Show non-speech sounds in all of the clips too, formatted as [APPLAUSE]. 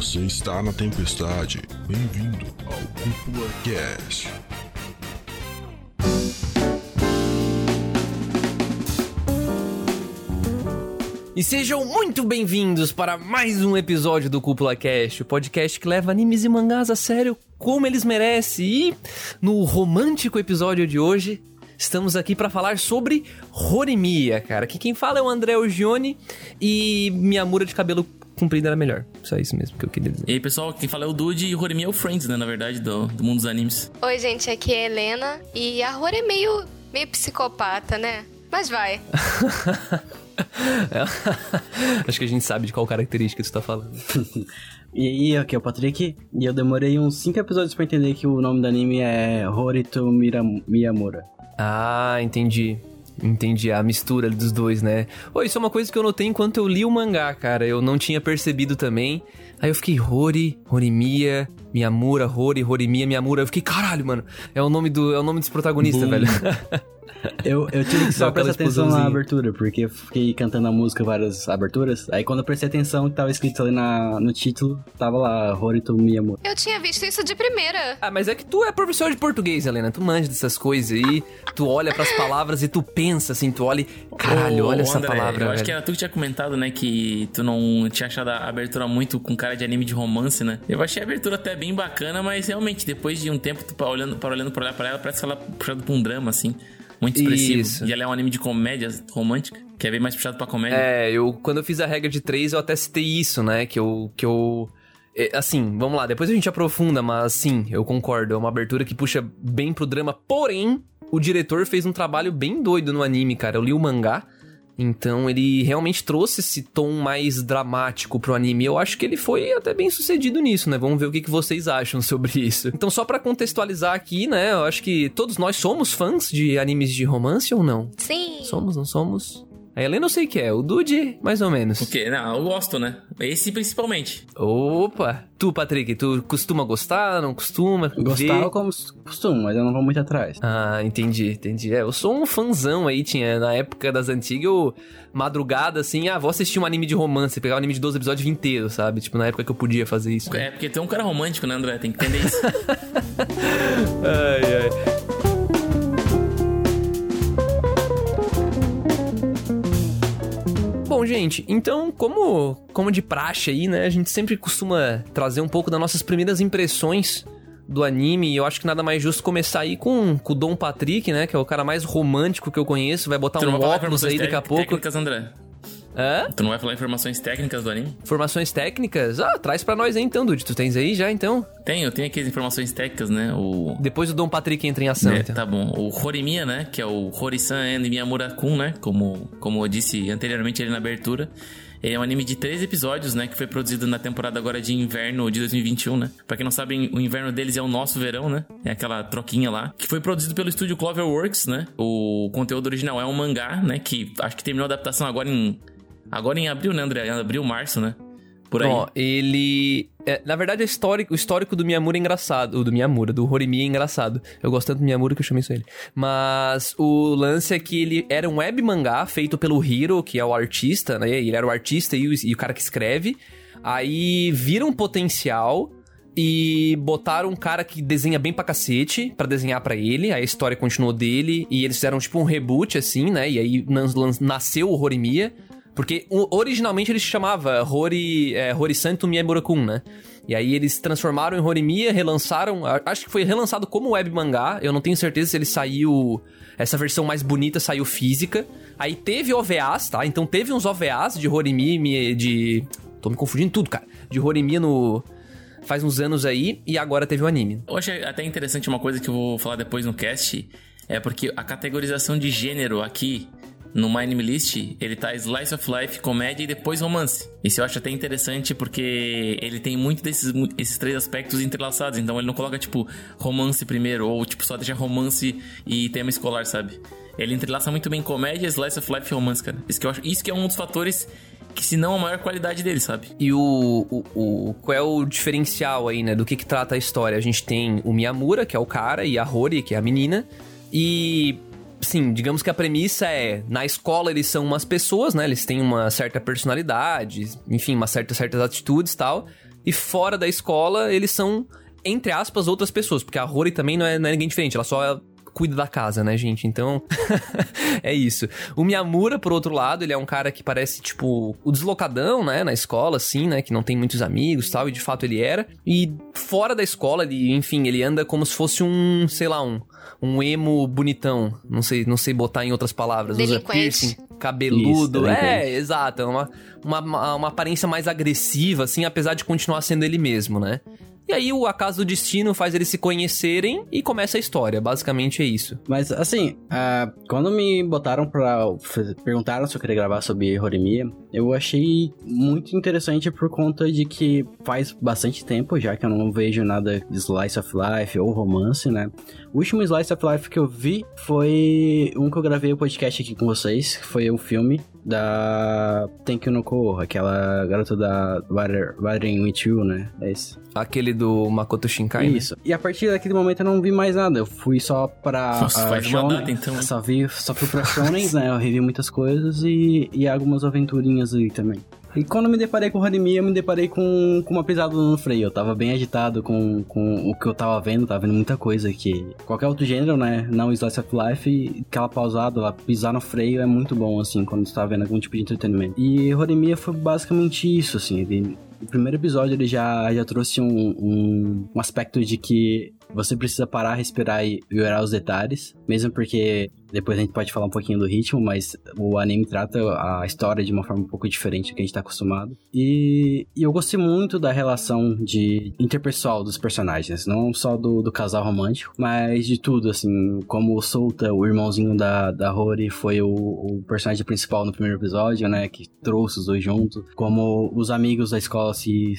Você está na tempestade. Bem-vindo ao Cúpula Cast. E sejam muito bem-vindos para mais um episódio do Cúpula Cast, o podcast que leva animes e mangás a sério como eles merecem. E no romântico episódio de hoje, estamos aqui para falar sobre Horimiya, cara. Que quem fala é o André Ogione e minha mura de cabelo comprida era melhor. Só isso mesmo que eu queria dizer. E aí, pessoal, quem fala é o Dude e Horimiya é o Friends, né, na verdade, do, do mundo dos animes. Oi, gente, aqui é a Helena. E a Rora é meio, meio psicopata, né? Mas vai. [LAUGHS] Acho que a gente sabe de qual característica você tá falando. [LAUGHS] E aí, aqui é o Patrick, e eu demorei uns 5 episódios pra entender que o nome do anime é Horito Miyamura. Ah, entendi. Entendi a mistura dos dois, né? Oi, isso é uma coisa que eu notei enquanto eu li o mangá, cara. Eu não tinha percebido também. Aí eu fiquei Hori, Horimiya, Miyamura, Hori, Horimiya, Miyamura. Eu fiquei, caralho, mano. É o nome do, é o nome dos protagonistas, Boom. velho. [LAUGHS] Eu, eu tive que [LAUGHS] só prestar atenção na abertura, porque eu fiquei cantando a música várias aberturas. Aí quando eu prestei atenção que tava escrito ali na, no título, tava lá Horito Miyamura. Eu tinha visto isso de primeira. Ah, mas é que tu é professor de português, Helena. Tu manja dessas coisas aí. Tu olha pras palavras e tu pensa assim, tu olha e. Caralho, Ô, olha ô, essa André, palavra. Eu acho velho. que era tu que tinha comentado, né, que tu não tinha achado a abertura muito com cara de anime de romance, né? Eu achei a abertura até bem bacana, mas realmente, depois de um tempo, tu olhando, para olhando pra olhar pra ela, parece que ela é puxada pra um drama, assim. Muito expressivo. Isso. E ela é um anime de comédia romântica, que é bem mais puxado pra comédia. É, eu quando eu fiz a regra de três, eu até citei isso, né? Que eu. Que eu é, assim, vamos lá, depois a gente aprofunda, mas sim, eu concordo. É uma abertura que puxa bem pro drama. Porém, o diretor fez um trabalho bem doido no anime, cara. Eu li o mangá. Então ele realmente trouxe esse tom mais dramático pro anime. Eu acho que ele foi até bem sucedido nisso, né? Vamos ver o que, que vocês acham sobre isso. Então, só pra contextualizar aqui, né? Eu acho que todos nós somos fãs de animes de romance ou não? Sim. Somos, não somos? A Helena eu sei que é, o Dude, mais ou menos. Porque, não, eu gosto, né? Esse principalmente. Opa! Tu, Patrick, tu costuma gostar, não costuma? Gostava ver? como costume, mas eu não vou muito atrás. Ah, entendi, entendi. É, eu sou um fãzão aí, tinha na época das antigas, eu madrugada assim, ah, vou assistir um anime de romance, pegar um anime de 12 episódios inteiro, sabe? Tipo, na época que eu podia fazer isso. É, porque tu é um cara romântico, né, André? Tem que entender isso. [LAUGHS] Ai, ai. Bom, gente, então, como, como de praxe aí, né, a gente sempre costuma trazer um pouco das nossas primeiras impressões do anime, e eu acho que nada mais justo começar aí com, com o Dom Patrick, né, que é o cara mais romântico que eu conheço, vai botar um óculos aí daqui a pouco. técnicas, André? Hã? Tu não vai falar informações técnicas do anime? Formações técnicas? Ah, traz pra nós aí então, Dude, tu tens aí já, então? Tem, eu tenho aqui as informações técnicas, né? O Depois o Dom Patrick entra em ação, É, então. tá bom. O Horimiya, né? Que é o Horisan and Miyamura-kun, né? Como, como eu disse anteriormente ali na abertura. Ele é um anime de três episódios, né? Que foi produzido na temporada agora de inverno de 2021, né? Pra quem não sabe, o inverno deles é o nosso verão, né? É aquela troquinha lá. Que foi produzido pelo estúdio Cloverworks, né? O conteúdo original é um mangá, né? Que acho que terminou a adaptação agora em... Agora em abril, né, André? Abril, março, né? Por aí. Ó, ele. é, na verdade, o histórico, o histórico do Miyamura é engraçado. O do Miyamura, do Horimiya é engraçado. Eu gosto tanto do Miyamura que eu chamei isso ele. Mas o lance é que ele era um web mangá feito pelo Hiro, que é o artista, né? Ele era o artista e o, e o cara que escreve. Aí viram potencial e botaram um cara que desenha bem pra cacete pra desenhar pra ele. Aí a história continuou dele e eles fizeram tipo um reboot assim, né? E aí nasceu o Horimiya. Porque originalmente ele se chamava Hori, é, Horisanto Miyamura-kun, né? E aí eles transformaram em Horimiya, relançaram. Acho que foi relançado como web mangá. Eu não tenho certeza se ele saiu. Essa versão mais bonita saiu física. Aí teve OVAs, tá? Então teve uns OVAs de Horimiya, de. Tô me confundindo tudo, cara. De Horimiya no. Faz uns anos aí, e agora teve o anime. Eu achei até interessante uma coisa que eu vou falar depois no cast, é porque a categorização de gênero aqui no Anime List, ele tá Slice of Life, comédia e depois romance. Isso eu acho até interessante porque ele tem muito desses esses três aspectos entrelaçados, então ele não coloca tipo romance primeiro ou tipo só deixa romance e tema escolar, sabe? Ele entrelaça muito bem comédia, Slice of Life e romance, cara. Isso que eu acho, isso que é um dos fatores que se não a maior qualidade dele, sabe? E o, o, o- qual é o diferencial aí, né? Do que, que trata a história? A gente tem o Miyamura, que é o cara, e a Hori, que é a menina. E, sim, digamos que a premissa é: na escola eles são umas pessoas, né? Eles têm uma certa personalidade, enfim, uma certa, certas atitudes e tal. e fora da escola eles são, entre aspas, outras pessoas. Porque a Rory também não é, não é ninguém diferente, ela só cuida da casa, né, gente? Então, [LAUGHS] é isso. O Miyamura, por outro lado, ele é um cara que parece, tipo, o deslocadão, né, na escola, assim, né, que não tem muitos amigos e tal, e de fato ele era. E fora da escola, ele, enfim, ele anda como se fosse um, sei lá, um, um emo bonitão. Não sei, não sei botar em outras palavras. Usa piercing, cabeludo. Isso, é, exato. É uma, uma, uma aparência mais agressiva, assim, apesar de continuar sendo ele mesmo, né? E aí o acaso do destino faz eles se conhecerem e começa a história. Basicamente é isso. Mas assim, uh, quando me botaram pra. perguntaram se eu queria gravar sobre Horimiya, eu achei muito interessante por conta de que faz bastante tempo já que eu não vejo nada de Slice of Life ou romance, né? O último Slice of Life que eu vi foi um que eu gravei o podcast aqui com vocês, que foi o filme da Thank no Ko, aquela garota da Watering With You, né? É esse. Aquele do Makoto Shinkai, né? Isso. Né? E a partir daquele momento eu não vi mais nada. Eu fui só pra Nossa, faz Shonen. Data, então. Só, vi, só fui pra Shonen, né? Eu revi muitas coisas e, e algumas aventurinhas ali também. E quando me deparei com o Hanimi, eu me deparei com, com uma pisada no freio. Eu tava bem agitado com, com o que eu tava vendo, tava vendo muita coisa que... Qualquer outro gênero, né? Não Slice of Life, aquela pausada, ela pisar no freio é muito bom, assim, quando você tá vendo algum tipo de entretenimento. E Horimiya foi basicamente isso, assim. Ele, o primeiro episódio ele já, já trouxe um, um, um aspecto de que você precisa parar, respirar e olhar os detalhes, mesmo porque depois a gente pode falar um pouquinho do ritmo, mas o anime trata a história de uma forma um pouco diferente do que a gente tá acostumado. E, e eu gostei muito da relação de interpessoal dos personagens, não só do, do casal romântico, mas de tudo, assim, como o Solta, o irmãozinho da, da Rory, foi o, o personagem principal no primeiro episódio, né, que trouxe os dois juntos, como os amigos da escola se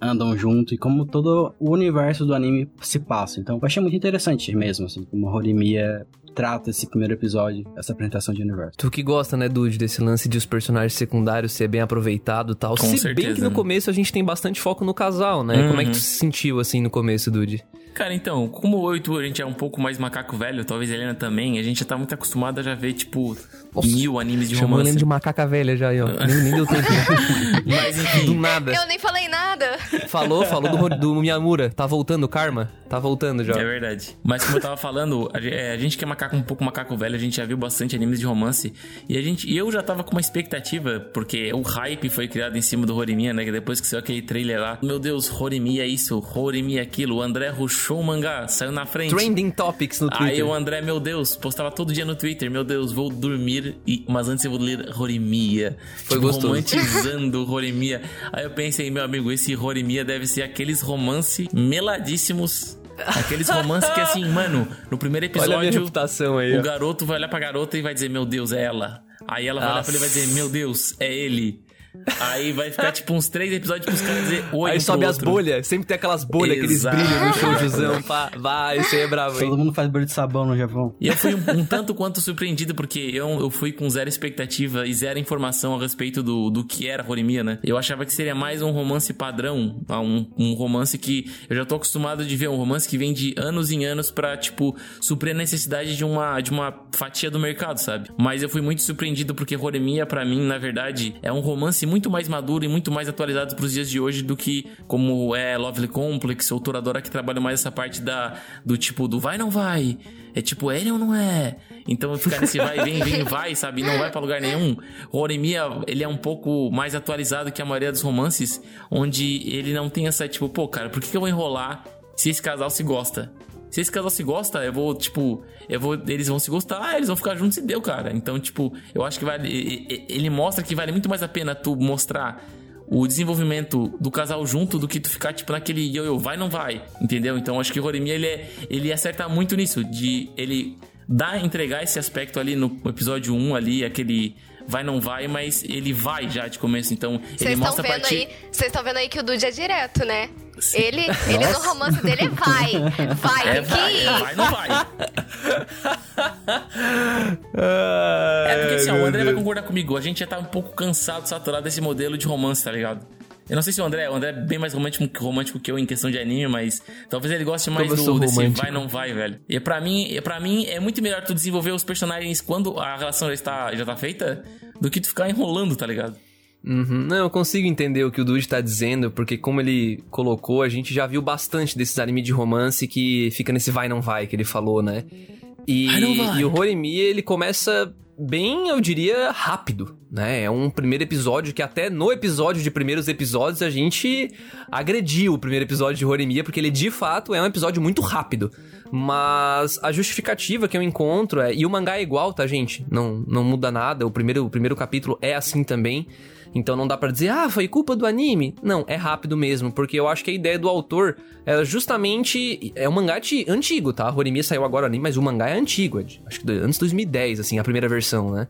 andam junto e como todo o universo do anime se passa. Então, eu achei muito interessante mesmo, assim, como a Horimiya trata esse primeiro episódio, essa apresentação de universo. Tu que gosta, né, Dude, desse lance de os personagens secundários ser bem aproveitado e tal. Com se certeza, bem que no né? começo a gente tem bastante foco no casal, né? Uhum. Como é que tu se sentiu, assim, no começo, Dude? Cara, então, como e tu, a gente é um pouco mais macaco velho, talvez a Helena também, a gente já tá muito acostumado a já ver, tipo, Nossa, mil animes de Chamou romance. ele de macaca velha já aí, ó. [LAUGHS] nem, nem deu tempo. [LAUGHS] Mas enfim. do nada. Eu nem falei nada. Falou, falou do, do Miyamura. Tá voltando o Karma? Tá voltando já. É verdade. Mas como eu tava falando, a, é, a gente que é macaco um pouco macaco velho, a gente já viu bastante animes de romance. E a gente. E eu já tava com uma expectativa, porque o hype foi criado em cima do Horimiya, né? Que depois que saiu aquele trailer lá. Meu Deus, Horimiya é isso, Horimiya é aquilo. O André rushou o mangá, saiu na frente. Trending Topics no Twitter. Aí o André, meu Deus, postava todo dia no Twitter, meu Deus, vou dormir, e... mas antes eu vou ler Horimiya. Foi tipo, gostoso. romantizando [LAUGHS] Horimiya. Aí eu pensei, meu amigo, esse Horimiya deve ser aqueles romance meladíssimos. Aqueles romances que assim, [LAUGHS] mano, no primeiro episódio, aí, o garoto vai olhar pra garota e vai dizer, meu Deus, é ela. Aí ela vai olhar pra ele e vai dizer, meu Deus, é ele. Aí vai ficar tipo uns três episódios pros caras dizer oi Aí um sobe pro as bolhas, sempre tem aquelas bolhas, aqueles brilhos no shoujuzão. [LAUGHS] pá. Vai, você é bravo, Todo hein? mundo faz bolha de sabão no Japão. E eu fui um, um tanto quanto surpreendido, porque eu, eu fui com zero expectativa e zero informação a respeito do, do que era Horimiya, né? Eu achava que seria mais um romance padrão, ah, um, um romance que eu já tô acostumado de ver, um romance que vem de anos em anos pra, tipo, suprir a necessidade de uma, de uma fatia do mercado, sabe? Mas eu fui muito surpreendido porque Horimiya, pra mim, na verdade, é um romance muito mais maduro e muito mais atualizado pros dias de hoje do que como é Lovely Complex ou Toradora que trabalha mais essa parte da, do tipo, do vai não vai. É tipo, é ele ou não é? Então ficar nesse vai, vem, vem, vai, sabe? Não vai pra lugar nenhum. O Horimiya, ele é um pouco mais atualizado que a maioria dos romances, onde ele não tem essa, tipo, pô, cara, por que que eu vou enrolar se esse casal se gosta? Se esse casal se gosta, eu vou, tipo, eu vou, eles vão se gostar, eles vão ficar juntos e deu, cara. Então, tipo, eu acho que vale, ele mostra que vale muito mais a pena tu mostrar o desenvolvimento do casal junto do que tu ficar, tipo, naquele yo-yo, vai não vai, entendeu? Então, acho que o Horimiya, ele, é, ele acerta muito nisso, de ele dar, entregar esse aspecto ali no episódio 1 ali, aquele vai não vai, mas ele vai já de começo, então ele Vocês estão mostra a vendo partir... aí, vocês estão vendo aí que o Dude é direto, né? Ele, ele no romance dele é vai, vai, [LAUGHS] É, vai, é, vai, não vai. [LAUGHS] É porque assim, ó, o André vai concordar comigo. A gente já tá um pouco cansado, saturado desse modelo de romance, tá ligado? Eu não sei se o André, o André é bem mais romântico, romântico que eu em questão de anime, mas talvez ele goste mais do desse vai não vai, velho. E pra mim, para mim é muito melhor tu desenvolver os personagens quando a relação já está já tá feita do que tu ficar enrolando, tá ligado? Uhum. Não, eu consigo entender o que o Dude tá dizendo, porque como ele colocou, a gente já viu bastante desses animes de romance que fica nesse vai não vai que ele falou, né? E, e o Horimiya, ele começa bem, eu diria, rápido, né? É um primeiro episódio que até no episódio de primeiros episódios a gente agrediu o primeiro episódio de Horimiya, porque ele de fato é um episódio muito rápido. Mas a justificativa que eu encontro é... E o mangá é igual, tá, gente? Não, não muda nada. O primeiro, o primeiro capítulo é assim também. Então não dá pra dizer, ah, foi culpa do anime. Não, é rápido mesmo, porque eu acho que a ideia do autor é justamente. É um mangá de, antigo, tá? Horimiya saiu agora anime, mas o mangá é antigo. é acho que antes de 2010, assim, a primeira versão, né?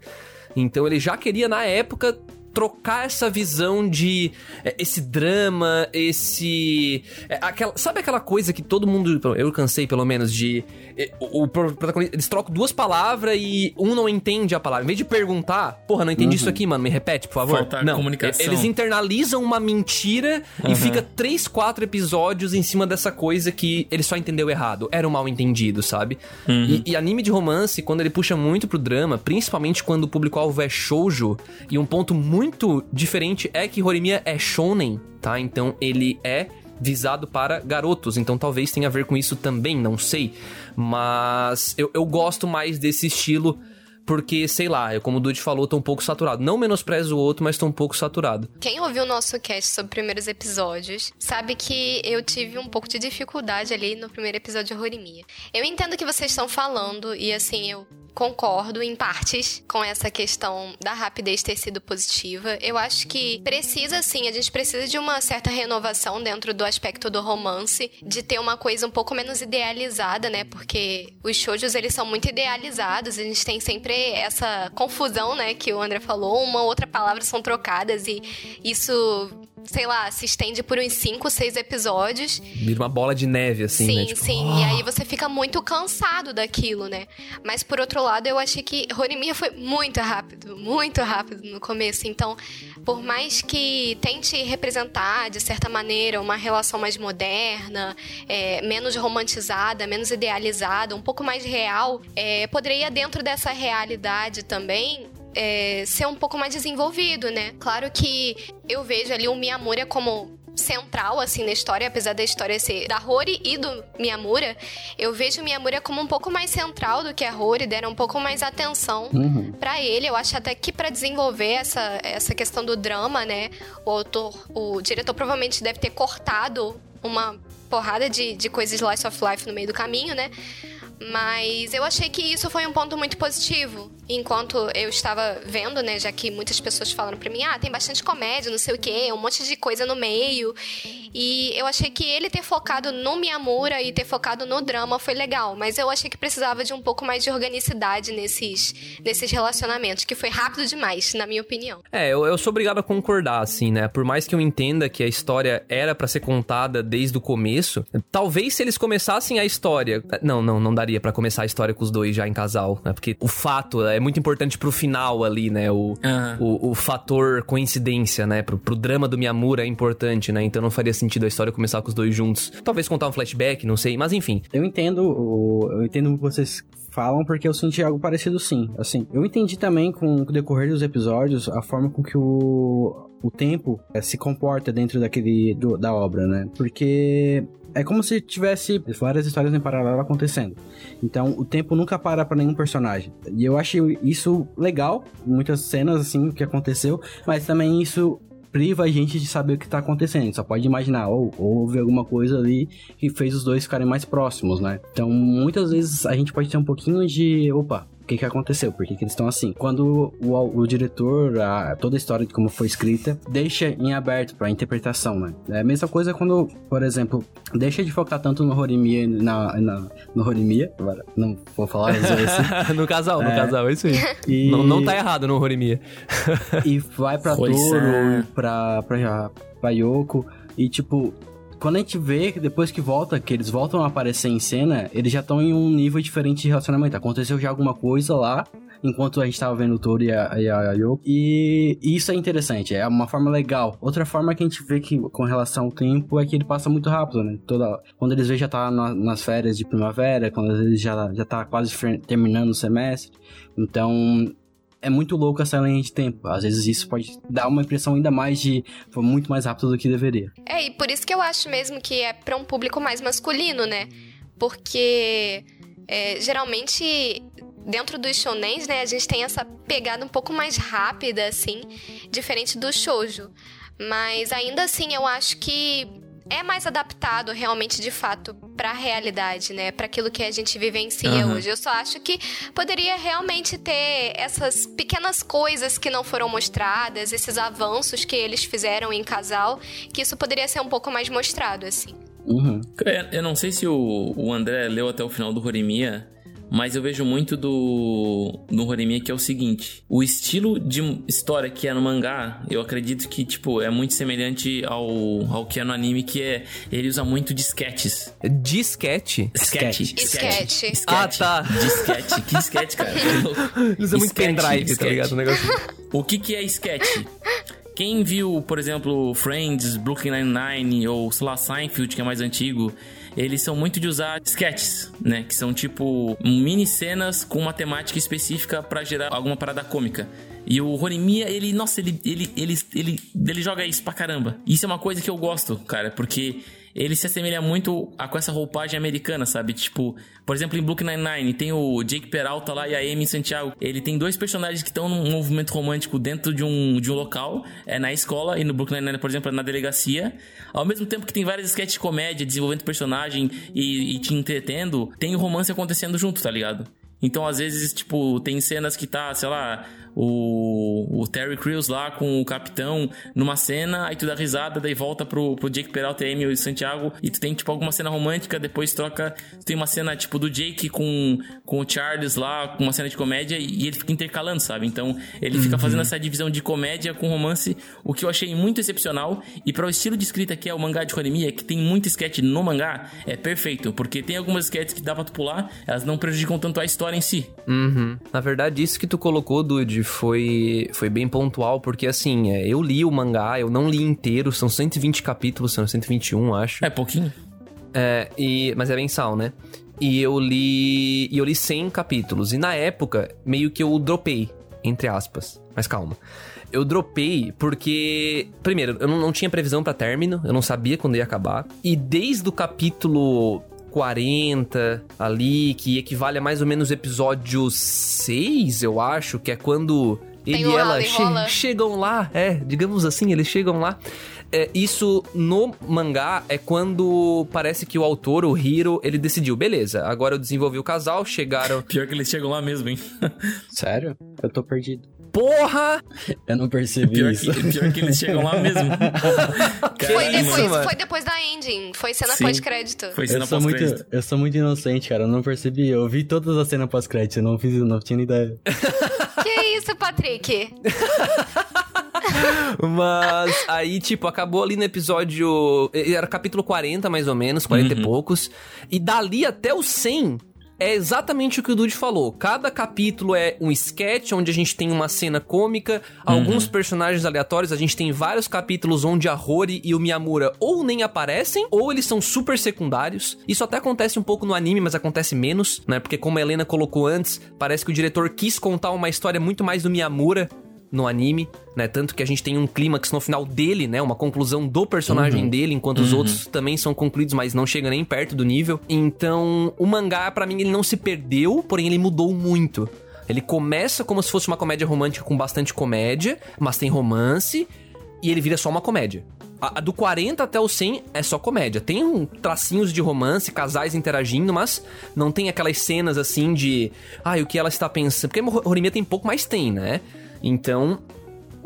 Então ele já queria, na época, trocar essa visão de é, esse drama, esse. é, aquela, sabe aquela coisa que todo mundo. Eu cansei, pelo menos, de. é, o, o protagonista. Eles trocam duas palavras e um não entende a palavra. Em vez de perguntar, porra, não entendi isso aqui, mano, me repete, por favor. Falta não, comunicação. Eles internalizam uma mentira e fica três, quatro episódios em cima dessa coisa que ele só entendeu errado. Era um mal entendido, sabe? E, e anime de romance, quando ele puxa muito pro drama, principalmente quando o público-alvo é shoujo, e um ponto muito diferente é que Horimiya é shonen, tá? Então ele é visado para garotos, então talvez tenha a ver com isso também, não sei. Mas eu, eu gosto mais desse estilo porque, sei lá, eu, como o Dude falou, tô um pouco saturado. Não menosprezo o outro, mas tô um pouco saturado. Quem ouviu o nosso cast sobre primeiros episódios sabe que eu tive um pouco de dificuldade ali no primeiro episódio de Horimiya. Eu entendo o que vocês estão falando e assim, eu concordo em partes com essa questão da rapidez ter sido positiva. Eu acho que precisa sim, a gente precisa de uma certa renovação dentro do aspecto do romance, de ter uma coisa um pouco menos idealizada, né? Porque os shoujos eles são muito idealizados, a gente tem sempre essa confusão, né, que o André falou, uma outra palavra são trocadas e isso sei lá, se estende por uns 5, 6 episódios. Vira uma bola de neve, assim, sim, né? Tipo, sim. E [GASPS] aí você fica muito cansado daquilo, né? Mas por outro lado, eu achei que Horimiya foi muito rápido, muito rápido no começo. Então, por mais que tente representar, de certa maneira, uma relação mais moderna, é, menos romantizada, menos idealizada, um pouco mais real, é, poderia, dentro dessa realidade também, é, ser um pouco mais desenvolvido, né? Claro que eu vejo ali o Miyamura como central, assim, na história, apesar da história ser da Rory e do Miyamura, eu vejo o Miyamura como um pouco mais central do que a Rory, deram um pouco mais atenção Uhum. pra ele. Eu acho até que pra desenvolver essa, essa questão do drama, né, o autor, o diretor provavelmente deve ter cortado uma porrada de, de coisas slice of life no meio do caminho, né? Mas eu achei que isso foi um ponto muito positivo. Enquanto eu estava vendo, né, já que muitas pessoas falaram pra mim, ah, tem bastante comédia, não sei o quê, um monte de coisa no meio. E eu achei que ele ter focado no Miyamura e ter focado no drama foi legal, mas eu achei que precisava de um pouco mais de organicidade nesses, nesses relacionamentos, que foi rápido demais, na minha opinião. É, eu, eu sou obrigado a concordar, assim, né? Por mais que eu entenda que a história era pra ser contada desde o começo, talvez se eles começassem a história. Não, não, não daria pra começar a história com os dois já em casal, né? Porque o fato é muito importante pro final ali, né? O, Aham. o, o fator coincidência, né? Pro, pro drama do Miyamura é importante, né? Então não faria sentido a história começar com os dois juntos. Talvez contar um flashback, não sei, mas enfim. Eu entendo, o, eu entendo o que vocês falam porque eu senti algo parecido sim. Assim, eu entendi também com o decorrer dos episódios a forma com que o, o tempo eh, se comporta dentro daquele do- da obra, né? Porque é como se tivesse várias histórias em paralelo acontecendo. Então, o tempo nunca para pra nenhum personagem. E eu achei isso legal, muitas cenas assim que aconteceu, mas também isso priva a gente de saber o que tá acontecendo. Só pode imaginar ou houve alguma coisa ali que fez os dois ficarem mais próximos, né? Então, muitas vezes a gente pode ter um pouquinho de, opa, o que que aconteceu? Por que, que eles estão assim? Quando o, o diretor, a- toda a história de como foi escrita, deixa em aberto pra interpretação, né? É a mesma coisa quando, por exemplo, deixa de focar tanto no Horimiya, na, na, no Horimiya, agora não vou falar às vezes, [LAUGHS] no casal, no casal, é isso aí. [LAUGHS] e, Não, não tá errado no Horimiya. [LAUGHS] e vai pra Toro, pra, pra, pra Yoko, e tipo, quando a gente vê que depois que volta, que eles voltam a aparecer em cena, eles já estão em um nível diferente de relacionamento. Aconteceu já alguma coisa lá, enquanto a gente tava vendo o Toro e a, e a Yoko. E isso é interessante, é uma forma legal. Outra forma que a gente vê que com relação ao tempo é que ele passa muito rápido, né? Toda, quando eles veem já tá na- nas férias de primavera, quando eles já, já tá quase terminando o semestre. Então, é muito louco essa linha de tempo. Às vezes isso pode dar uma impressão ainda mais de foi muito mais rápido do que deveria. É, e por isso que eu acho mesmo que é para um público mais masculino, né? Porque é, geralmente dentro dos shonens, né, a gente tem essa pegada um pouco mais rápida, assim, diferente do shoujo. Mas ainda assim, eu acho que é mais adaptado realmente de fato para a realidade, né? Para aquilo que a gente vivencia uhum. hoje. Eu só acho que poderia realmente ter essas pequenas coisas que não foram mostradas, esses avanços que eles fizeram em casal, que isso poderia ser um pouco mais mostrado assim. Uhum. Eu não sei se o, o André leu até o final do Horimiya, mas eu vejo muito do no Horimiya que é o seguinte: o estilo de história que é no mangá, eu acredito que tipo é muito semelhante ao, ao que é no anime, que é ele usa muito disquetes. Disquete? Sketch. Sketch. Ah, tá. Disquete. Que sketch, cara? [LAUGHS] Ele usa muito pendrive, tá ligado? O, negócio. o que que é sketch? Quem viu, por exemplo, Friends, Brooklyn Nine-Nine ou, sei lá, Seinfeld, que é mais antigo, eles são muito de usar sketches, né? Que são tipo mini cenas com uma temática específica para gerar alguma parada cômica. E o Horimiya, ele, nossa, ele, ele, ele, ele, ele joga isso pra caramba. Isso é uma coisa que eu gosto, cara, porque ele se assemelha muito a, com essa roupagem americana, sabe? Tipo, por exemplo, em Brooklyn Nine-Nine tem o Jake Peralta lá e a Amy Santiago. Ele tem dois personagens que estão num movimento romântico dentro de um, de um local, é na escola, e no Brooklyn Nine-Nine, por exemplo, é na delegacia. Ao mesmo tempo que tem várias sketches de comédia, desenvolvendo personagem e, e te entretendo, tem o romance acontecendo junto, tá ligado? Então, às vezes, tipo, tem cenas que tá, sei lá, o, o Terry Crews lá com o capitão numa cena, aí tu dá risada, daí volta pro, pro Jake Peralta, e Santiago, e tu tem, tipo, alguma cena romântica, depois troca, tu tem uma cena, tipo, do Jake com, com o Charles lá, com uma cena de comédia, e ele fica intercalando, sabe? Então, ele fica uhum. fazendo essa divisão de comédia com romance, o que eu achei muito excepcional, e para o estilo de escrita que é o mangá de Horimiya, que tem muito sketch no mangá, é perfeito, porque tem algumas sketches que dá pra tu pular, elas não prejudicam tanto a história em si. Uhum. Na verdade, isso que tu colocou, Dude, foi, foi bem pontual, porque assim, é, eu li o mangá, eu não li inteiro, são 120 capítulos, são 121, acho. É pouquinho. É, e, mas é mensal, né? E eu li. E eu li 100 capítulos. E na época, meio que eu dropei, entre aspas. Mas calma. Eu dropei porque. Primeiro, eu não, não tinha previsão para término, eu não sabia quando ia acabar. E desde o capítulo 40 ali, que equivale a mais ou menos episódio 6, eu acho, que é quando ele e ela che chegam lá, é, digamos assim, eles chegam lá. É, isso no mangá é quando parece que o autor, o Hiro, ele decidiu, beleza, agora eu desenvolvi o casal, chegaram. [LAUGHS] Pior que eles chegam lá mesmo, hein? [LAUGHS] Sério? Eu tô perdido. Porra! Eu não percebi pior isso. Que, pior que eles chegam lá mesmo. [LAUGHS] foi, depois, foi depois da ending. Foi cena pós-crédito. Foi cena pós-crédito. Eu sou muito inocente, cara. Eu não percebi. Eu vi todas as cenas pós-crédito. Eu não fiz, não tinha ideia. [LAUGHS] que isso, Patrick? [LAUGHS] Mas aí, tipo, acabou ali no episódio. Era capítulo 40, mais ou menos, 40 uhum. e poucos. E dali até o 100 é exatamente o que o Dude falou. Cada capítulo é um sketch onde a gente tem uma cena cômica, uhum. alguns personagens aleatórios. A gente tem vários capítulos onde a Rory e o Miyamura ou nem aparecem, ou eles são super secundários. Isso até acontece um pouco no anime, mas acontece menos, né? Porque como a Helena colocou antes, parece que o diretor quis contar uma história muito mais do Miyamura no anime, né? Tanto que a gente tem um clímax no final dele, né? Uma conclusão do personagem uhum. dele, enquanto uhum. os outros também são concluídos, mas não chega nem perto do nível. Então, o mangá, para mim, ele não se perdeu, porém ele mudou muito. Ele começa como se fosse uma comédia romântica com bastante comédia, mas tem romance, e ele vira só uma comédia. A, a, do 40 até o 100 é só comédia. Tem um tracinhos de romance, casais interagindo, mas não tem aquelas cenas assim de. Ai, ah, o que ela está pensando. Porque Horimiya tem pouco, mais tem, né? Então,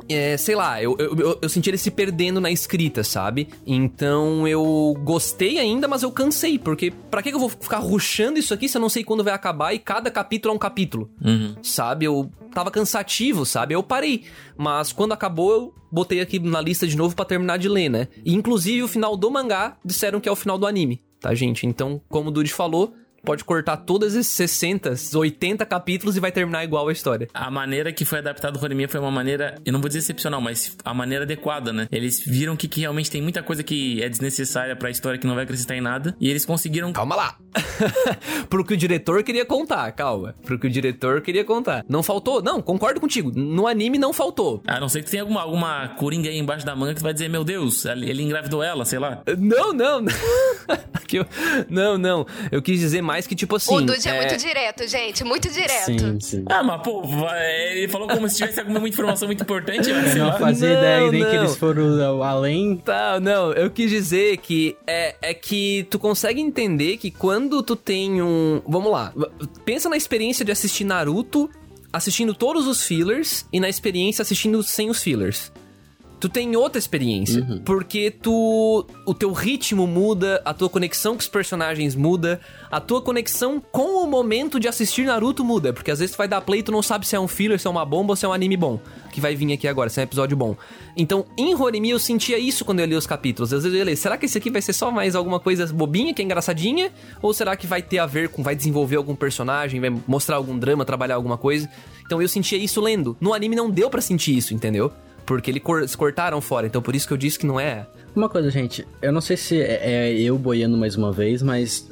é, sei lá, eu, eu, eu, senti ele se perdendo na escrita, sabe? Então eu gostei ainda, mas eu cansei, porque pra que eu vou ficar ruxando isso aqui se eu não sei quando vai acabar e cada capítulo é um capítulo? Uhum. Sabe? Eu tava cansativo, sabe? Eu parei. Mas quando acabou, eu botei aqui na lista de novo para terminar de ler, né? E, inclusive, o final do mangá disseram que é o final do anime, tá, gente? Então, como o Dude falou, pode cortar todos esses 60, 80 capítulos e vai terminar igual a história. A maneira que foi adaptado o Horimiya foi uma maneira, eu não vou dizer excepcional, mas a maneira adequada, né? Eles viram que, que realmente tem muita coisa que é desnecessária pra história que não vai acrescentar em nada. E eles conseguiram. Calma lá. [LAUGHS] Pro que o diretor queria contar, calma. Pro que o diretor queria contar. Não faltou? Não, concordo contigo. No anime não faltou. A não ser que tenha alguma, alguma coringa aí embaixo da manga que tu vai dizer, meu Deus, ele engravidou ela, sei lá. Não, não. [LAUGHS] Que eu- não, não. Eu quis dizer mais que, tipo assim. o Dude é... muito direto, gente. Muito direto. Sim, sim. Ah, mas pô, vai- ele falou como se tivesse alguma informação muito importante, mas sei Eu lá. não fazia Não, ideia nem que não. eles foram além. Tá, não, eu quis dizer que é, é que tu consegue entender que quando tu tem um. Vamos lá, pensa na experiência de assistir Naruto assistindo todos os fillers e na experiência assistindo sem os fillers. Tu tem outra experiência, porque tu o teu ritmo muda, a tua conexão com os personagens muda, a tua conexão com o momento de assistir Naruto muda, porque às vezes tu vai dar play e tu não sabe se é um filler, se é uma bomba ou se é um anime bom, que vai vir aqui agora, se é um episódio bom. Então, em Horimi eu sentia isso quando eu li os capítulos. Às vezes eu ler, será que esse aqui vai ser só mais alguma coisa bobinha, que é engraçadinha? Ou será que vai ter a ver com, vai desenvolver algum personagem, vai mostrar algum drama, trabalhar alguma coisa? Então eu sentia isso lendo. No anime não deu pra sentir isso, entendeu? Porque eles cor- cortaram fora, então por isso que eu disse que não é. Uma coisa, gente, eu não sei se é, é eu boiando mais uma vez, mas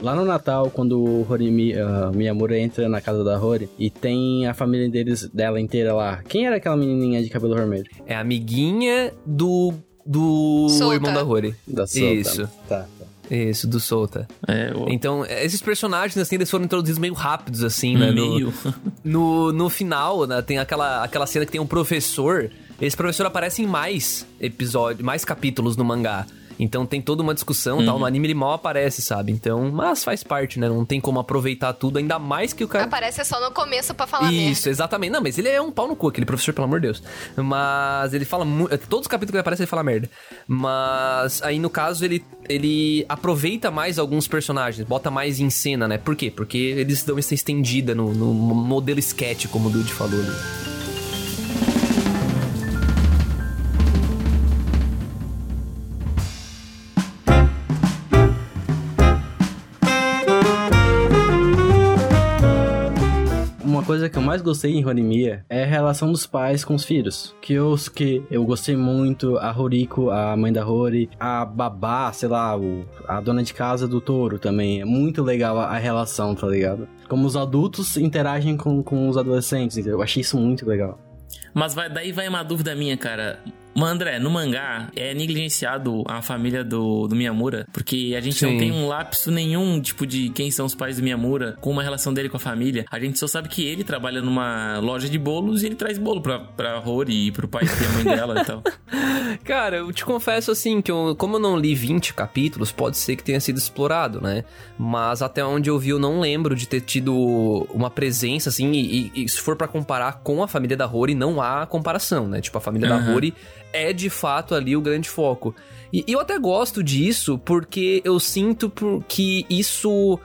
lá no Natal, quando o Horimi, uh, Miyamura entra na casa da Hori e tem a família deles, dela inteira lá. Quem era aquela menininha de cabelo vermelho? É amiguinha do. do Solta. irmão da Rory. Da Sota. Isso. Tá, tá. Isso, do Solta. É, o... Então, esses personagens, assim, eles foram introduzidos meio rápidos, assim, né? No- meio. [LAUGHS] No, no final, né, tem aquela, aquela cena que tem um professor. Esse professor aparece em mais episódios, mais capítulos no mangá. Então tem toda uma discussão e tal. No anime ele mal aparece, sabe? Então, mas faz parte, né? Não tem como aproveitar tudo, ainda mais que o cara. Aparece só no começo pra falar Isso, exatamente. Não, mas ele é um pau no cu, aquele professor, pelo amor de Deus. Mas ele fala muito. Todos os capítulos que ele aparece, ele fala merda. Mas aí, no caso, ele, ele aproveita mais alguns personagens, bota mais em cena, né? Por quê? Porque eles dão essa estendida no, no modelo sketch, como o Dude falou ali. Uma coisa que eu mais gostei em Horimiya é a relação dos pais com os filhos. Que eu, que eu gostei muito, a Horiko, a mãe da Hori, a babá, sei lá, o, a dona de casa do touro também. É muito legal a, a relação, tá ligado? Como os adultos interagem com, com os adolescentes, eu achei isso muito legal. Mas vai- daí vai uma dúvida minha, cara. Mas, André, no mangá é negligenciado a família do, do Miyamura, porque a gente não Sim. tem um lapso nenhum, tipo, de quem são os pais do Miyamura, com uma relação dele com a família. A gente só sabe que ele trabalha numa loja de bolos e ele traz bolo pra, pra Rory e pro pai e a mãe dela e tal. [LAUGHS] Cara, eu te confesso assim que eu, como eu não li 20 capítulos, pode ser que tenha sido explorado, né? Mas até onde eu vi, eu não lembro de ter tido uma presença assim. E, e- se for pra comparar com a família da Rory, não há comparação, né? Tipo, a família da Aham. Rory é de fato ali o grande foco. E, e eu até gosto disso porque eu sinto que isso.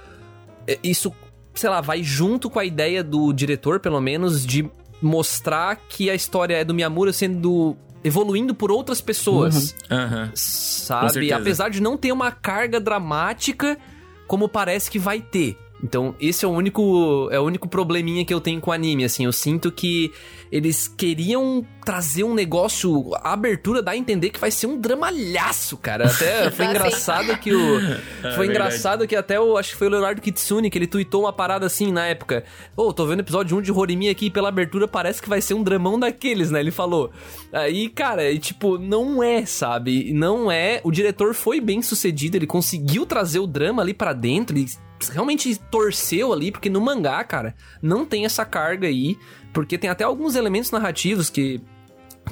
é, Isso, sei lá, vai junto com a ideia do diretor, pelo menos, de mostrar que a história é do Miyamura sendo. evoluindo por outras pessoas Aham. Com sabe? Apesar de não ter uma carga dramática como parece que vai ter. Então, esse é o único é o único probleminha que eu tenho com o anime, assim, eu sinto que eles queriam trazer um negócio, a abertura dá a entender que vai ser um dramalhaço, cara. Até [LAUGHS] foi engraçado que o [LAUGHS] É foi verdade. engraçado que até o acho que foi o Leonardo Kitsune que ele tweetou uma parada assim na época. Ô, tô vendo o episódio 1 de Horimi aqui pela abertura, parece que vai ser um dramão daqueles, né? Ele falou. Aí, cara, e, tipo, não é, sabe? Não é. O diretor foi bem sucedido, ele conseguiu trazer o drama ali pra dentro, ele realmente torceu ali, porque no mangá, cara, não tem essa carga aí, porque tem até alguns elementos narrativos que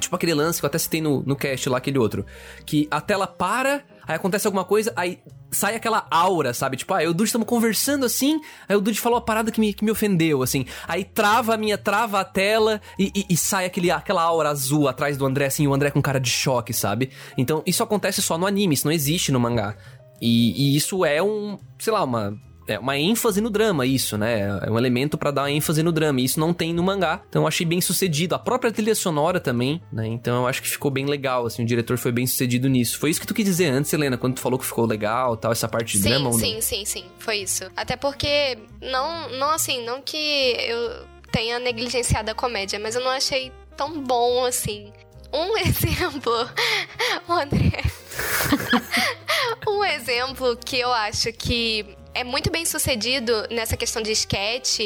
Tipo aquele lance que eu até citei no, no cast lá, aquele outro. Que a tela para, aí acontece alguma coisa, aí sai aquela aura, sabe? Tipo, ah, eu e o Dude estamos conversando assim, aí o Dude falou a parada que me, que me ofendeu, assim. Aí trava a minha, trava a tela e, e- e sai aquele, aquela aura azul atrás do André, assim, o André com cara de choque, sabe? Então, isso acontece só no anime, isso não existe no mangá. E, e isso é um, sei lá, uma é uma ênfase no drama, isso, né? É um elemento para dar ênfase no drama. E isso não tem no mangá. Então eu achei bem sucedido. A própria trilha sonora também, né? Então eu acho que ficou bem legal, assim, o diretor foi bem sucedido nisso. Foi isso que tu quis dizer antes, Helena, quando tu falou que ficou legal, tal, essa parte de sim, drama? Sim, sim, sim, foi isso. Até porque não, não assim, não que eu tenha negligenciado a comédia, mas eu não achei tão bom assim. Um [LAUGHS] exemplo, o André. [LAUGHS] um exemplo que eu acho que é muito bem sucedido nessa questão de sketch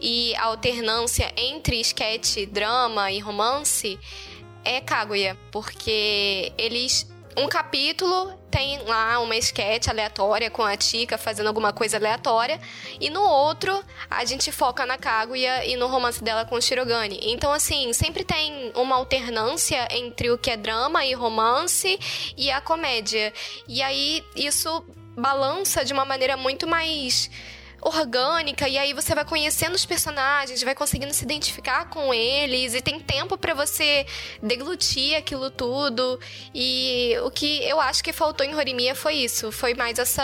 e alternância entre sketch, drama e romance é Kaguya, porque eles um capítulo tem lá uma sketch aleatória com a Tika fazendo alguma coisa aleatória, e no outro a gente foca na Kaguya e no romance dela com o Shirogane. Então, assim, sempre tem uma alternância entre o que é drama e romance e a comédia. E aí isso balança de uma maneira muito mais orgânica e aí você vai conhecendo os personagens, vai conseguindo se identificar com eles e tem tempo para você deglutir aquilo tudo. E o que eu acho que faltou em Horimiya foi isso, foi mais essa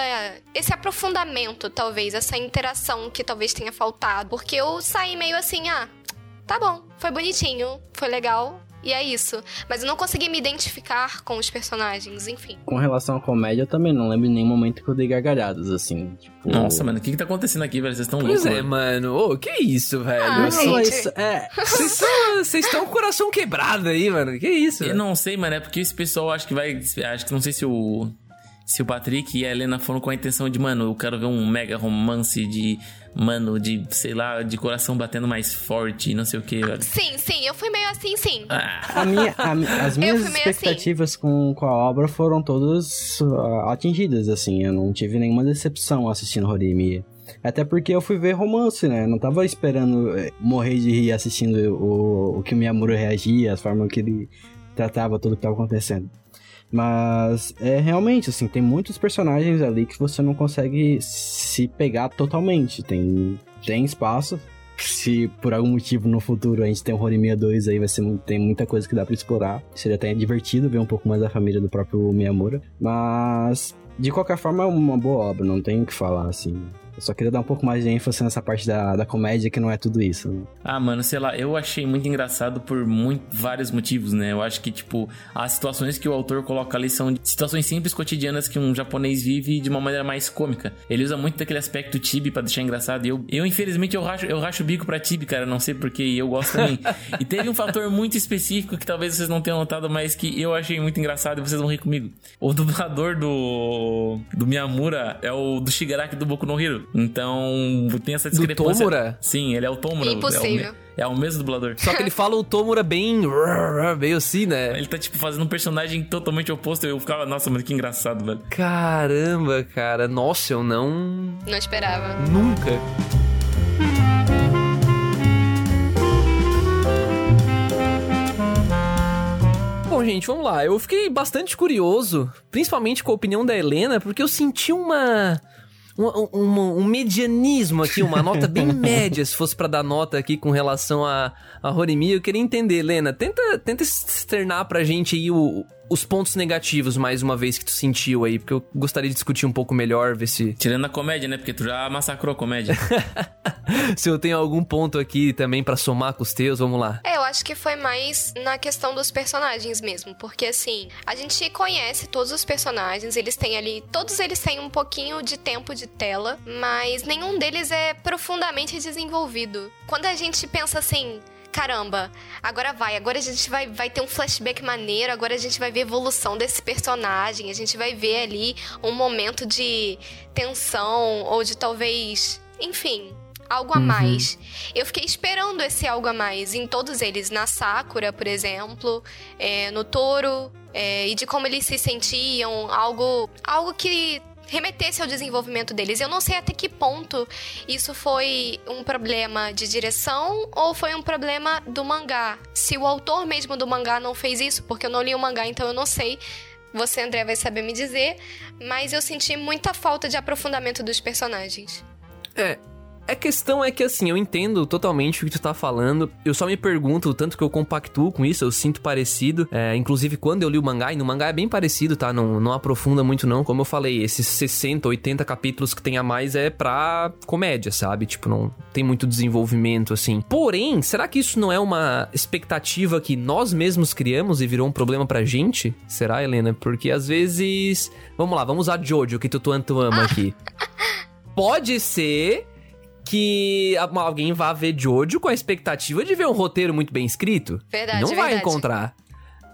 esse aprofundamento, talvez, essa interação que talvez tenha faltado, porque eu saí meio assim, ah, tá bom, foi bonitinho, foi legal, e é isso. Mas eu não consegui me identificar com os personagens, enfim. Com relação à comédia, eu também não lembro em nenhum momento que eu dei gargalhadas, assim. Tipo... Nossa, mano, o que que tá acontecendo aqui, velho? Vocês estão Pois loucos, é, mano. mano. Ô, que isso, velho? Ah, gente. mas, é, Vocês estão [LAUGHS] com o coração quebrado aí, mano. Que isso? Eu velho? não sei, mano, é porque esse pessoal acho que vai. Acho que não sei se o. Se o Patrick e a Helena foram com a intenção de, mano, eu quero ver um mega romance de. Mano, de, sei lá, de coração batendo mais forte, não sei o que, velho. Sim, sim, eu fui meio assim, sim. Ah, a minha, a as [LAUGHS] minhas assim. expectativas com, com a obra foram todas ah, atingidas, assim. Eu não tive nenhuma decepção assistindo Horimiya. Até porque eu fui ver romance, né? Eu não tava esperando eh, morrer de rir assistindo o, o que o Miyamura reagia, a forma que ele tratava tudo que tava acontecendo. Mas é realmente assim, tem muitos personagens ali que você não consegue se pegar totalmente. Tem, tem espaço. Se por algum motivo no futuro a gente tem o Horimiya 2 aí, vai ser, tem muita coisa que dá pra explorar. Seria até divertido ver um pouco mais da família do próprio Miyamura. Mas, de qualquer forma, é uma boa obra, não tenho o que falar, assim. Eu só queria dar um pouco mais de ênfase nessa parte da, da comédia, que não é tudo isso. né? Ah, mano, sei lá, eu achei muito engraçado por muito, vários motivos, né? Eu acho que, tipo, as situações que o autor coloca ali são situações simples, cotidianas que um japonês vive de uma maneira mais cômica. Ele usa muito daquele aspecto tibi pra deixar engraçado. E eu, eu infelizmente, eu racho, eu racho o bico pra tibi, cara, não sei porque eu gosto também. e teve um fator muito específico que talvez vocês não tenham notado, mas que eu achei muito engraçado e vocês vão rir comigo. O dublador do, do Miyamura é o do Shigaraki do Boku no Hero. Então, tem essa Do discrepância. Tomura? Sim, ele é o Tomura. Impossível. É é o mesmo dublador. Só que ele fala o Tomura bem. [LAUGHS] meio assim, né? Ele tá, tipo, fazendo um personagem totalmente oposto. Eu ficava, nossa, mas que engraçado, velho. Caramba, cara. Nossa, eu não. Não esperava. Nunca. Bom, gente, vamos lá. Eu fiquei bastante curioso, principalmente com a opinião da Helena, porque eu senti uma. Um, um- um medianismo aqui, uma nota bem [LAUGHS] média, se fosse pra dar nota aqui com relação a, a Horimi. Eu queria entender, Helena, tenta, tenta externar pra gente aí o- os pontos negativos, mais uma vez, que tu sentiu aí, porque eu gostaria de discutir um pouco melhor, ver se, Tirando a comédia, né? Porque tu já massacrou a comédia. [LAUGHS] se eu tenho algum ponto aqui também pra somar com os teus, vamos lá. É, eu acho que foi mais na questão dos personagens mesmo, porque assim, a gente conhece todos os personagens, eles têm ali, todos eles têm um pouquinho de tempo de tela, mas nenhum deles é profundamente desenvolvido. Quando a gente pensa assim, caramba, agora vai, agora a gente vai, vai ter um flashback maneiro, agora a gente vai ver a evolução desse personagem, a gente vai ver ali um momento de tensão ou de talvez, enfim, algo a mais. Eu fiquei esperando esse algo a mais em todos eles, na Sakura, por exemplo, é, no Toro, é, e de como eles se sentiam, algo, algo que remetesse ao desenvolvimento deles. Eu não sei até que ponto isso foi um problema de direção ou foi um problema do mangá. Se o autor mesmo do mangá não fez isso, porque eu não li o mangá, então eu não sei. Você, André, vai saber me dizer. Mas eu senti muita falta de aprofundamento dos personagens. É, A questão é que, assim, eu entendo totalmente o que tu tá falando. Eu só me pergunto, o tanto que eu compactuo com isso, eu sinto parecido. É, inclusive, quando eu li o mangá, e no mangá é bem parecido, tá? Não, não aprofunda muito, não. Como eu falei, esses 60, 80 capítulos que tem a mais é pra comédia, sabe? Tipo, não tem muito desenvolvimento, assim. Porém, será que isso não é uma expectativa que nós mesmos criamos e virou um problema pra gente? Será, Helena? Porque às vezes. Vamos lá, vamos usar Jojo, que tu tanto ama aqui. [LAUGHS] Pode ser que alguém vá ver Jojo com a expectativa de ver um roteiro muito bem escrito. Verdade, Não vai verdade. encontrar.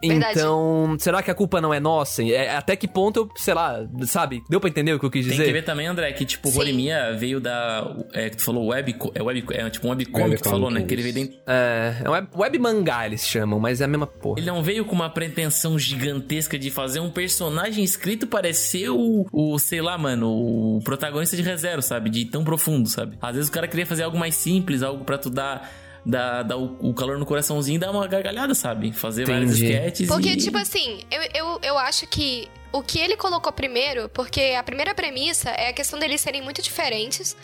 Verdade. Então, será que a culpa não é nossa? É, até que ponto eu, sei lá, sabe? Deu pra entender o que eu quis Tem dizer? que ver também, André, que tipo, o Sim. Horimiya veio da. É, que tu falou web. É, web, é tipo um webcomic que tu falou, né? Que ele veio dentro. É, é um web, web mangá eles chamam, mas é a mesma porra. Ele não veio com uma pretensão gigantesca de fazer um personagem escrito parecer o, o, sei lá, mano, o protagonista de reserva, sabe? De tão profundo, sabe? Às vezes o cara queria fazer algo mais simples, algo pra tu dar, dar, dar o, o calor no coraçãozinho e dar uma gargalhada, sabe? Fazer vários Entendi. sketches Porque, e... tipo assim, eu, eu, eu acho que o que ele colocou primeiro, porque a primeira premissa é a questão deles serem muito diferentes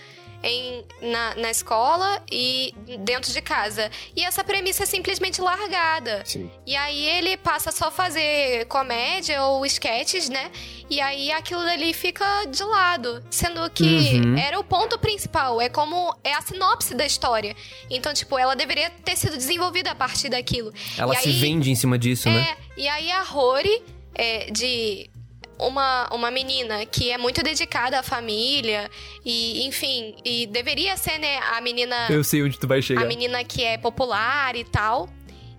em, na, na escola e dentro de casa. E essa premissa é simplesmente largada. Sim. E aí ele passa só a fazer comédia ou sketches, né? E aí aquilo dali fica de lado. Sendo que Uhum. era o ponto principal, é como. é a sinopse da história. Então, tipo, ela deveria ter sido desenvolvida a partir daquilo. Ela E se aí- vende em cima disso, né? é, e aí a Rory, é, de uma, uma menina que é muito dedicada à família, e enfim, e deveria ser, né, a menina. Eu sei onde tu vai A chegar. menina que é popular e tal.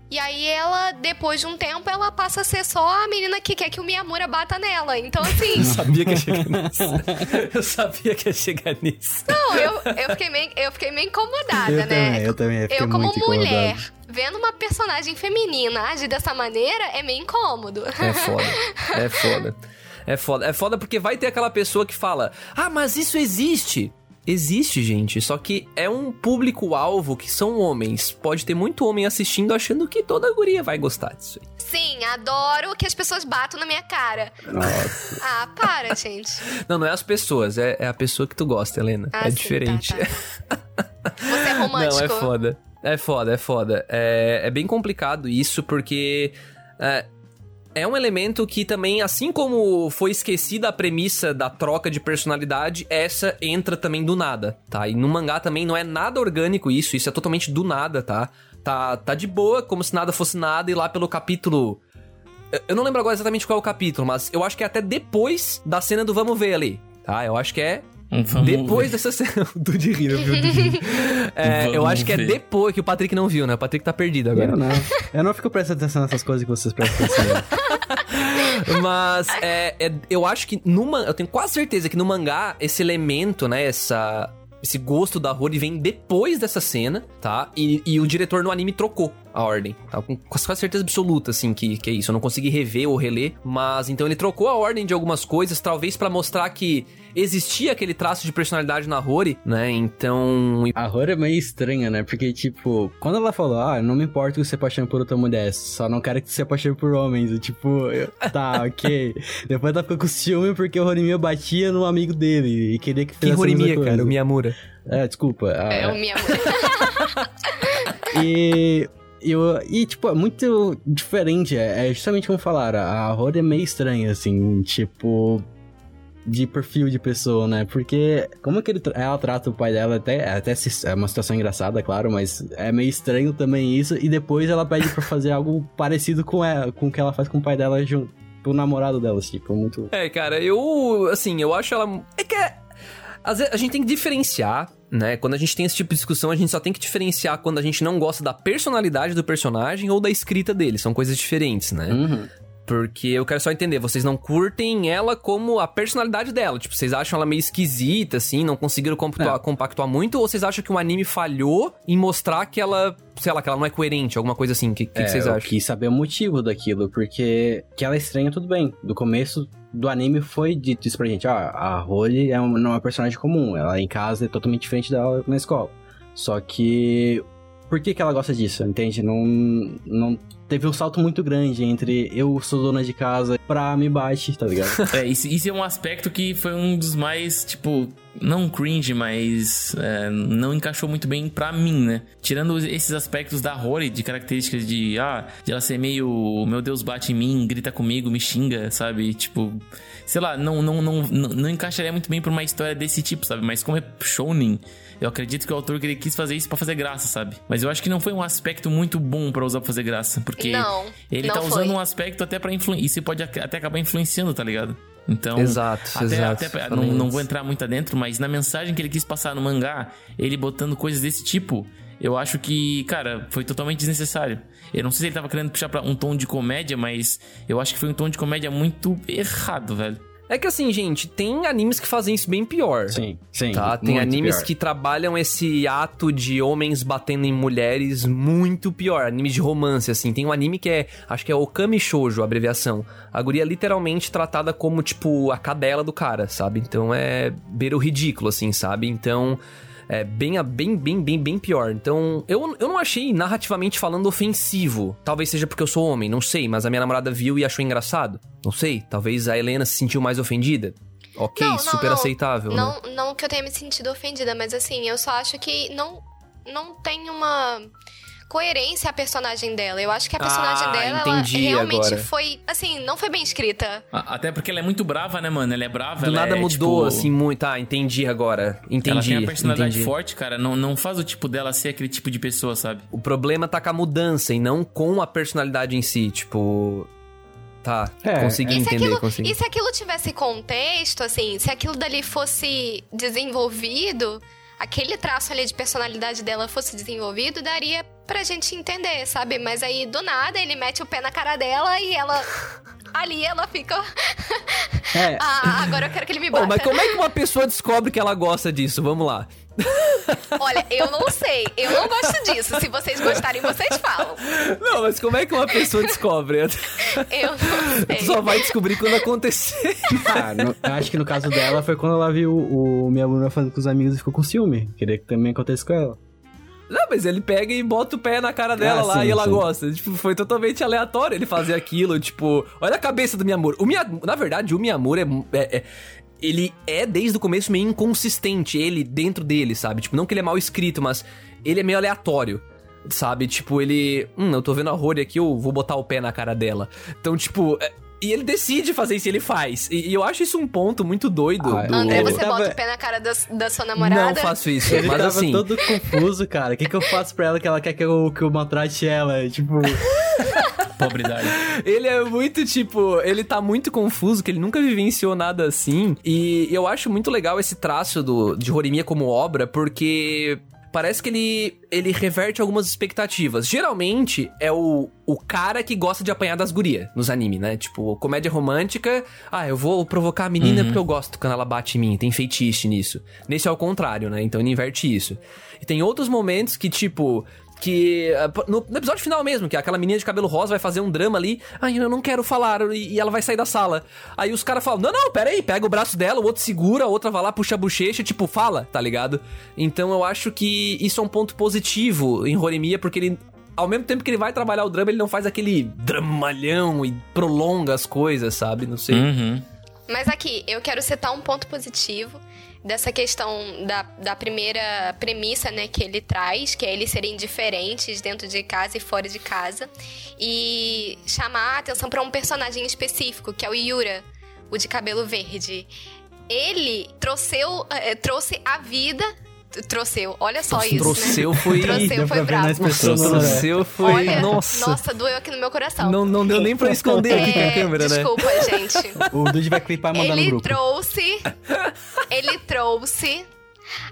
E aí ela, depois de um tempo, ela passa a ser só a menina que quer que o Miyamura bata nela. Então, assim, Eu sabia que ia chegar nisso. Eu sabia que ia chegar nisso. não, eu, eu, fiquei meio, eu fiquei meio incomodada, Eu né? também, eu também. Fiquei Eu, como muito mulher, incomodado. vendo uma personagem feminina agir dessa maneira, é meio incômodo. É foda. É foda. É foda. É foda porque vai ter aquela pessoa que fala: Ah, mas isso existe. Existe, gente. Só que é um público-alvo que são homens. Pode ter muito homem assistindo achando que toda guria vai gostar disso aí. Sim, adoro que as pessoas batam na minha cara. Nossa. Ah, para, gente. Não, não é as pessoas, é, é a pessoa que tu gosta, Helena. Ah, é sim, diferente. tá, tá. [LAUGHS] Você é romântico. Não, é foda. É foda, é foda. É, é bem complicado isso, porque. É, é um elemento que também, assim como foi esquecida a premissa da troca de personalidade, essa entra também do nada, tá? E no mangá também não é nada orgânico isso, isso é totalmente do nada, tá? Tá, tá de boa, como se nada fosse nada, e lá pelo capítulo. Eu- não lembro agora exatamente qual é o capítulo, mas eu acho que é até depois da cena do Vamos Ver ali, tá? Eu acho que é Vamos depois ver. dessa cena. [LAUGHS] do de rir, viu? Do de rir. É, eu acho que é depois que o Patrick não viu, né? O Patrick tá perdido agora. Eu não. Eu não fico prestando atenção nessas coisas que vocês prestam atenção. [LAUGHS] Mas é, é- eu acho que no man- eu tenho quase certeza que no mangá esse elemento, né, essa esse gosto da Rory vem depois dessa cena, tá? E, e o diretor no anime trocou a ordem. Tá? Com quase certeza absoluta, assim, que, que é isso. Eu não consegui rever ou reler, mas então ele trocou a ordem de algumas coisas, talvez pra mostrar que existia aquele traço de personalidade na Rory, né? Então. A Rory é meio estranha, né? Porque, tipo, quando ela falou, ah, não me importa que você se apaixone por outra mulher, só não quero que você apaixone por homens. E, tipo, eu- tá, [LAUGHS] ok. Depois ela ficou com ciúme porque o Horimiya batia no amigo dele e queria que Que fizesse mesma Horimiya, cara, o Miyamura. É, desculpa. ah, É o Miyamura. [LAUGHS] E. Eu, e, tipo, é muito diferente. É, é justamente como falaram. A Rory é meio estranha, assim, tipo. De perfil de pessoa, né? Porque como que ele ela trata o pai dela, até, até se- é uma situação engraçada, claro, mas é meio estranho também isso. E depois ela pede pra fazer algo [LAUGHS] parecido com, ela, com o que ela faz com o pai dela junto. O namorado dela, tipo, muito. É, cara, eu. Assim, eu acho ela. É que. é- Às vezes a gente tem que diferenciar, né? Quando a gente tem esse tipo de discussão, a gente só tem que diferenciar quando a gente não gosta da personalidade do personagem ou da escrita dele. São coisas diferentes, né? Uhum. Porque eu quero só entender, vocês não curtem ela como a personalidade dela. Tipo, vocês acham ela meio esquisita, assim, não conseguiram compactuar, Não. compactuar muito? Ou vocês acham que o anime falhou em mostrar que ela, sei lá, que ela não é coerente, alguma coisa assim? O que, que, que É, vocês eu acham? quis saber o motivo daquilo, porque que ela é estranha, tudo bem. Do começo do anime foi dito isso pra gente, ó, a Holly é uma, não é uma personagem comum, ela em casa é totalmente diferente dela na escola. Só que por que que ela gosta disso, entende? Não, não teve um salto muito grande entre eu sou dona de casa pra me bate, tá ligado? [LAUGHS] É, isso, isso é um aspecto que foi um dos mais, tipo, não cringe, mas é, não encaixou muito bem pra mim, né? Tirando esses aspectos da Rory, de características de, ah, de ela ser meio, meu Deus, bate em mim, grita comigo, me xinga, sabe? Tipo, sei lá, não, não, não, não, não encaixaria muito bem pra uma história desse tipo, sabe? Mas como é shounen, eu acredito que o autor ele quis fazer isso para fazer graça, sabe? Mas eu acho que não foi um aspecto muito bom para usar pra fazer graça, porque não, ele não tá foi. usando um aspecto até pra influenciar, e você pode até acabar influenciando, tá ligado? Então, Exato, até, exato. até- não, não isso. vou entrar muito adentro, mas na mensagem que ele quis passar no mangá, ele botando coisas desse tipo, eu acho que, cara, foi totalmente desnecessário. Eu não sei se ele tava querendo puxar pra um tom de comédia, mas eu acho que foi um tom de comédia muito errado, velho. É que assim, gente, tem animes que fazem isso bem pior. Sim, sim. Tá, tem animes pior. que trabalham esse ato de homens batendo em mulheres muito pior. Animes de romance, assim. Tem um anime que é, acho que é Okami Shoujo, a abreviação. A guria é literalmente tratada como, tipo, a cadela do cara, sabe? Então é beira o ridículo, assim, sabe? Então é bem, bem, bem, bem, bem pior. Então eu, eu não achei, narrativamente falando, ofensivo. Talvez seja porque eu sou homem, não sei. Mas a minha namorada viu e achou engraçado. Não sei. Talvez a Helena se sentiu mais ofendida. Ok, Não, não, super não. aceitável, né? Não, não que eu tenha me sentido ofendida, mas assim, eu só acho que não, não tem uma coerência a personagem dela. Eu acho que a personagem Ah, dela entendi ela realmente agora. foi, assim, não foi bem escrita. A- Até porque ela é muito brava, né, mano? Ela é brava, Do ela nada é, mudou, tipo, assim, muito. Tá, entendi agora. Entendi. Ela tem uma personalidade entendi. forte, cara. Não, não faz o tipo dela ser aquele tipo de pessoa, sabe? O problema tá com a mudança e não com a personalidade em si. Tipo. Tá, É, consegui E se, entender, aquilo, consegui. e se aquilo tivesse contexto, assim, se aquilo dali fosse desenvolvido, aquele traço ali de personalidade dela fosse desenvolvido, daria pra gente entender, sabe? Mas aí, do nada, ele mete o pé na cara dela e ela. [LAUGHS] Ali ela fica. É, Ah, agora eu quero que ele me Pô, bata. mas como é que uma pessoa descobre que ela gosta disso? Vamos lá. Olha, eu não sei. Eu não gosto disso. Se vocês gostarem, vocês falam. Não, mas como é que uma pessoa descobre? [LAUGHS] Eu não sei. Só vai descobrir quando acontecer. ah, no- eu acho que no caso dela foi quando ela viu o, o minha aluna fazendo com os amigos e ficou com ciúme. Queria que também acontecesse com ela. Não, mas ele pega e bota o pé na cara dela Ah, lá sim, e ela sim. gosta. Tipo, foi totalmente aleatório ele fazer aquilo. Tipo, olha a cabeça do Miyamura. O Miya... Na verdade, o Miyamura é, é- é- Ele é desde o começo meio inconsistente, ele dentro dele, sabe? Tipo, não que ele é mal escrito, mas ele é meio aleatório. Sabe? Tipo, ele. Hum, eu tô vendo a Rory aqui, eu vou botar o pé na cara dela. Então, tipo. É- E ele decide fazer isso, e ele faz. E, e eu acho isso um ponto muito doido. Ah, do... André, você tava- bota o pé na cara da, da sua namorada? Não faço isso, Ele mas tava assim. todo confuso, cara. O que, que eu faço pra ela que ela quer que eu, que eu maltrate ela? Tipo, [LAUGHS] Pobridade. Ele é muito, tipo, ele tá muito confuso, que ele nunca vivenciou nada assim. E eu acho muito legal esse traço do, de Horimiya como obra, porque parece que ele, ele reverte algumas expectativas. Geralmente é o, o cara que gosta de apanhar das gurias nos animes, né? Tipo, comédia romântica, ah, eu vou provocar a menina porque eu gosto quando ela bate em mim, tem feitiço nisso. Nesse é o contrário, né? Então ele inverte isso. E tem outros momentos que, tipo, que ah, no, no episódio final mesmo, que aquela menina de cabelo rosa vai fazer um drama ali, ai, eu não quero falar, e, e ela vai sair da sala. Aí os caras falam, não, não, pera aí, pega o braço dela, o outro segura, a outra vai lá, puxa a bochecha, tipo, fala, tá ligado? Então eu acho que isso é um ponto positivo em Horimiya, porque ele... Ao mesmo tempo que ele vai trabalhar o drama, ele não faz aquele dramalhão e prolonga as coisas, sabe? Não sei. Uhum. Mas aqui, eu quero citar um ponto positivo dessa questão da, da primeira premissa, né, que ele traz, que é eles serem diferentes dentro de casa e fora de casa, e chamar a atenção para um personagem específico, que é o Yura, o de cabelo verde. Ele trouxeu, eh, trouxe a vida. Trouxeu, olha só isso. Né? Trouxeu foi... [LAUGHS] Trouxe- deu foi André. Trouxeu foi... Olha, nossa. doeu aqui no meu coração. Não, não deu nem pra esconder aqui com a É, câmera, né? desculpa, gente. [LAUGHS] o Dude vai clipar e mandar no Ele grupo. trouxe. ele trouxe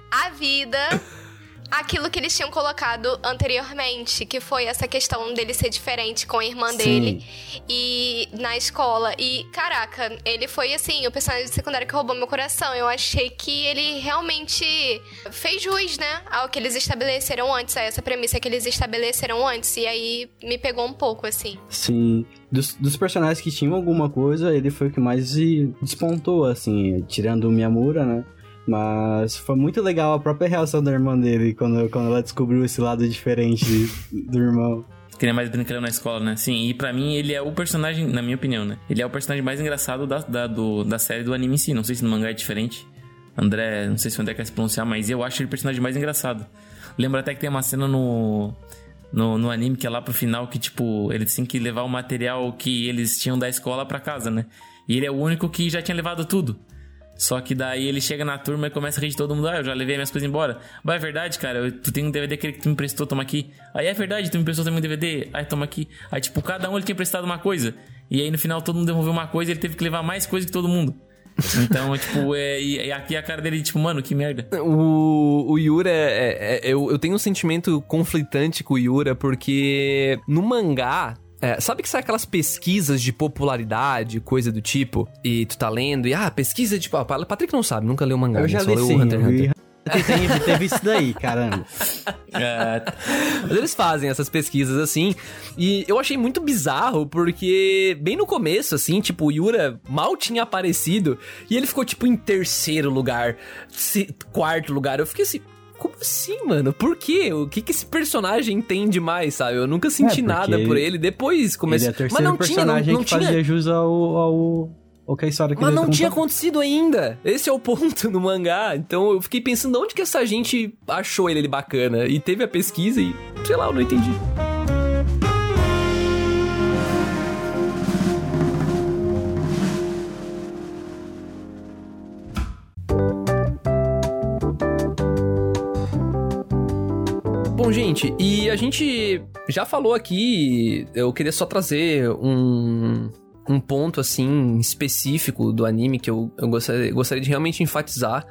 a vida aquilo que eles tinham colocado anteriormente, que foi essa questão dele ser diferente com a irmã Sim. dele e na escola. E, caraca, ele foi assim, o personagem secundário que roubou meu coração. Eu achei que ele realmente fez jus, né, ao que eles estabeleceram antes, a essa premissa que eles estabeleceram antes. E aí me pegou um pouco, assim. Sim. Dos, dos personagens que tinham alguma coisa, ele foi o que mais despontou, assim, tirando o Miyamura, né? Mas foi muito legal a própria reação da irmã dele quando, quando ela descobriu esse lado diferente do irmão. Que ele é mais brincalhão na escola, né? Sim, e pra mim ele é o personagem, na minha opinião, né? Ele é o personagem mais engraçado da, da, do, da série do anime em si. Não sei se no mangá é diferente. André, não sei se o André quer se pronunciar, mas eu acho ele o personagem mais engraçado. Lembro até que tem uma cena no, no, no anime que é lá pro final que, tipo, eles têm que levar o material que eles tinham da escola pra casa, né? E ele é o único que já tinha levado tudo. Só que daí ele chega na turma e começa a rir de todo mundo. Ah, eu já levei minhas coisas embora. Mas é verdade, cara. Eu, tu tem um DVD que tu me emprestou, toma aqui. Aí é verdade, tu me emprestou também um DVD. Aí toma aqui. Aí, tipo, cada um ele tinha emprestado uma coisa. E aí no final todo mundo devolveu uma coisa e ele teve que levar mais coisa que todo mundo. [LAUGHS] Então, tipo, é, e, aqui a cara dele, tipo, mano, que merda. O, o Yura, é, é- eu, eu tenho um sentimento conflitante com o Yura, porque no mangá. É, sabe que sai aquelas pesquisas de popularidade, coisa do tipo, e tu tá lendo, e ah, pesquisa de. Ah, Patrick não sabe, nunca leu mangá, Eu né? já só li leu sim, Hunter x Hunter. ter visto isso daí, caramba. [LAUGHS] É, Mas eles fazem essas pesquisas assim. E eu achei muito bizarro, porque bem no começo, assim, tipo, o Yura mal tinha aparecido e ele ficou, tipo, em terceiro lugar, quarto lugar. Eu fiquei assim. Como assim, mano? Por quê? O que que esse personagem tem demais, sabe? Eu nunca senti É, nada por ele. Depois comecei. Ele é Mas não tinha, não, não que tinha. fazia jus ao, ao, a história que Mas não tinha acontecido ainda. Esse é o [LAUGHS] ponto no mangá. Então eu fiquei pensando onde que essa gente achou ele bacana. E teve a pesquisa e, sei lá, eu não entendi. Gente, e a gente já falou aqui, eu queria só trazer um, um ponto, assim, específico do anime que eu, eu gostaria, gostaria de realmente enfatizar,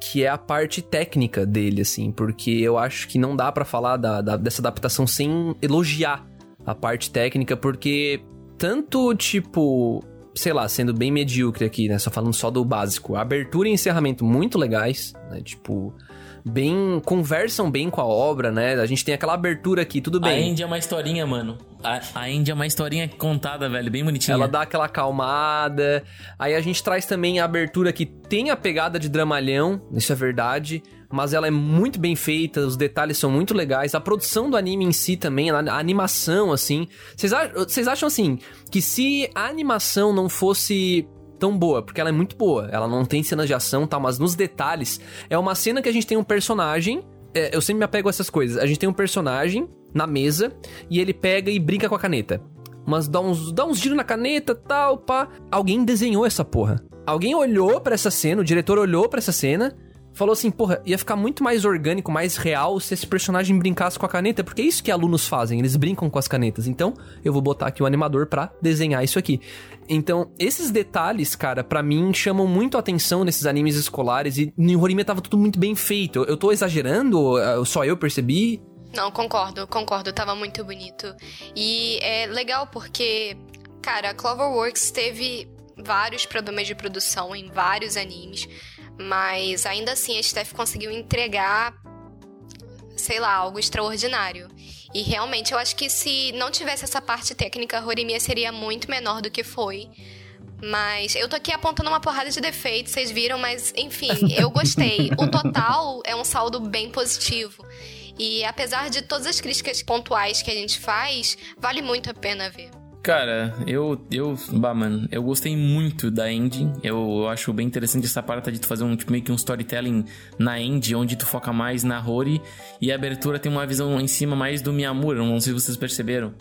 que é a parte técnica dele, assim, porque eu acho que não dá pra falar da, da- dessa adaptação sem elogiar a parte técnica, porque tanto, tipo, sei lá, sendo bem medíocre aqui, né, só falando só do básico, abertura e encerramento muito legais, né, tipo bem conversam bem com a obra, né? A gente tem aquela abertura aqui, tudo a bem. Indy é uma historinha, mano. A, a Indy é uma historinha contada, velho, bem bonitinha. Ela dá aquela acalmada. Aí a gente traz também a abertura que tem a pegada de dramalhão, isso é verdade. Mas ela é muito bem feita, os detalhes são muito legais. A produção do anime em si também, a a animação, assim. Vocês acham, assim, que se a animação não fosse tão boa, porque ela é muito boa, ela não tem cenas de ação e tal, mas nos detalhes, é uma cena que a gente tem um personagem. é, eu sempre me apego a essas coisas. A gente tem um personagem na mesa e ele pega e brinca com a caneta. Mas dá uns, dá uns giros na caneta, tal, pá. Alguém desenhou essa porra. Alguém olhou pra essa cena, o diretor olhou pra essa cena, falou assim, porra, ia ficar muito mais orgânico, mais real se esse personagem brincasse com a caneta, porque é isso que alunos fazem, eles brincam com as canetas. Então, eu vou botar aqui o animador pra desenhar isso aqui. Então, esses detalhes, cara, pra mim chamam muito a atenção nesses animes escolares e no Horimiya tava tudo muito bem feito. Eu tô exagerando? Eh, Só eu percebi? Não, concordo, concordo, tava muito bonito. E é legal porque, cara, a Cloverworks teve vários problemas de produção em vários animes, mas ainda assim a Steph conseguiu entregar, sei lá, algo extraordinário. E realmente eu acho que se não tivesse essa parte técnica, Horimiya seria muito menor do que foi. Mas eu tô aqui apontando uma porrada de defeitos, vocês viram, mas enfim, eu [LAUGHS] gostei. O total é um saldo bem positivo. E apesar de todas as críticas pontuais que a gente faz, vale muito a pena ver. Cara, eu, eu, bah, mano, eu gostei muito da ending. Eu, acho bem interessante essa parada de tu fazer um, tipo, meio que um storytelling na end, onde tu foca mais na Rory. E a abertura tem uma visão em cima mais do Miyamura, não sei se vocês perceberam.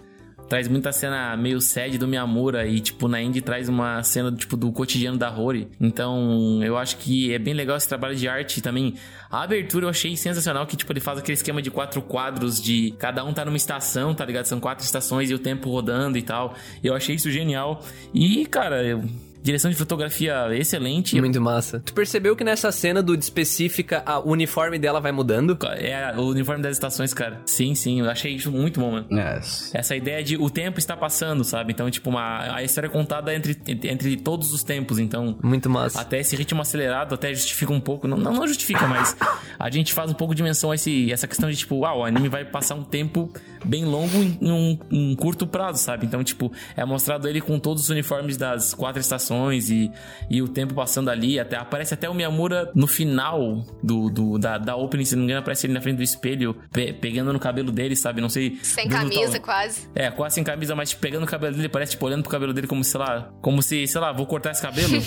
Traz muita cena meio sad do Miyamura e, tipo, na Indie traz uma cena, tipo, do cotidiano da Rory. Então, eu acho que é bem legal esse trabalho de arte também. A abertura eu achei sensacional, que, tipo, ele faz aquele esquema de quatro quadros de cada um tá numa estação, tá ligado? São quatro estações e o tempo rodando e tal. Eu achei isso genial. E, cara, eu... Direção de fotografia excelente. Muito massa. Tu percebeu que nessa cena do de específica, a- o uniforme dela vai mudando? É o uniforme das estações, cara. Sim, sim, eu achei isso muito bom, mano. Yes. Essa ideia de o tempo está passando, sabe? Então, tipo, uma, a história é contada entre, entre todos os tempos. Então, Muito massa. até esse ritmo acelerado até justifica um pouco. Não, não, não justifica, mas a gente faz um pouco de menção a esse, essa questão de, tipo, uau, o anime vai passar um tempo bem longo em um, um curto prazo, sabe? Então, tipo, é mostrado ele com todos os uniformes das quatro estações gerações e, e o tempo passando ali. Até, aparece até o Miyamura no final do, do da, da opening, se não me engano, aparece ele na frente do espelho, pe, pegando no cabelo dele, sabe? Não sei. Sem camisa, quase. É, quase sem camisa, mas tipo, pegando o cabelo dele, parece tipo olhando pro cabelo dele como, sei lá, como se, sei lá, vou cortar esse cabelo. [LAUGHS]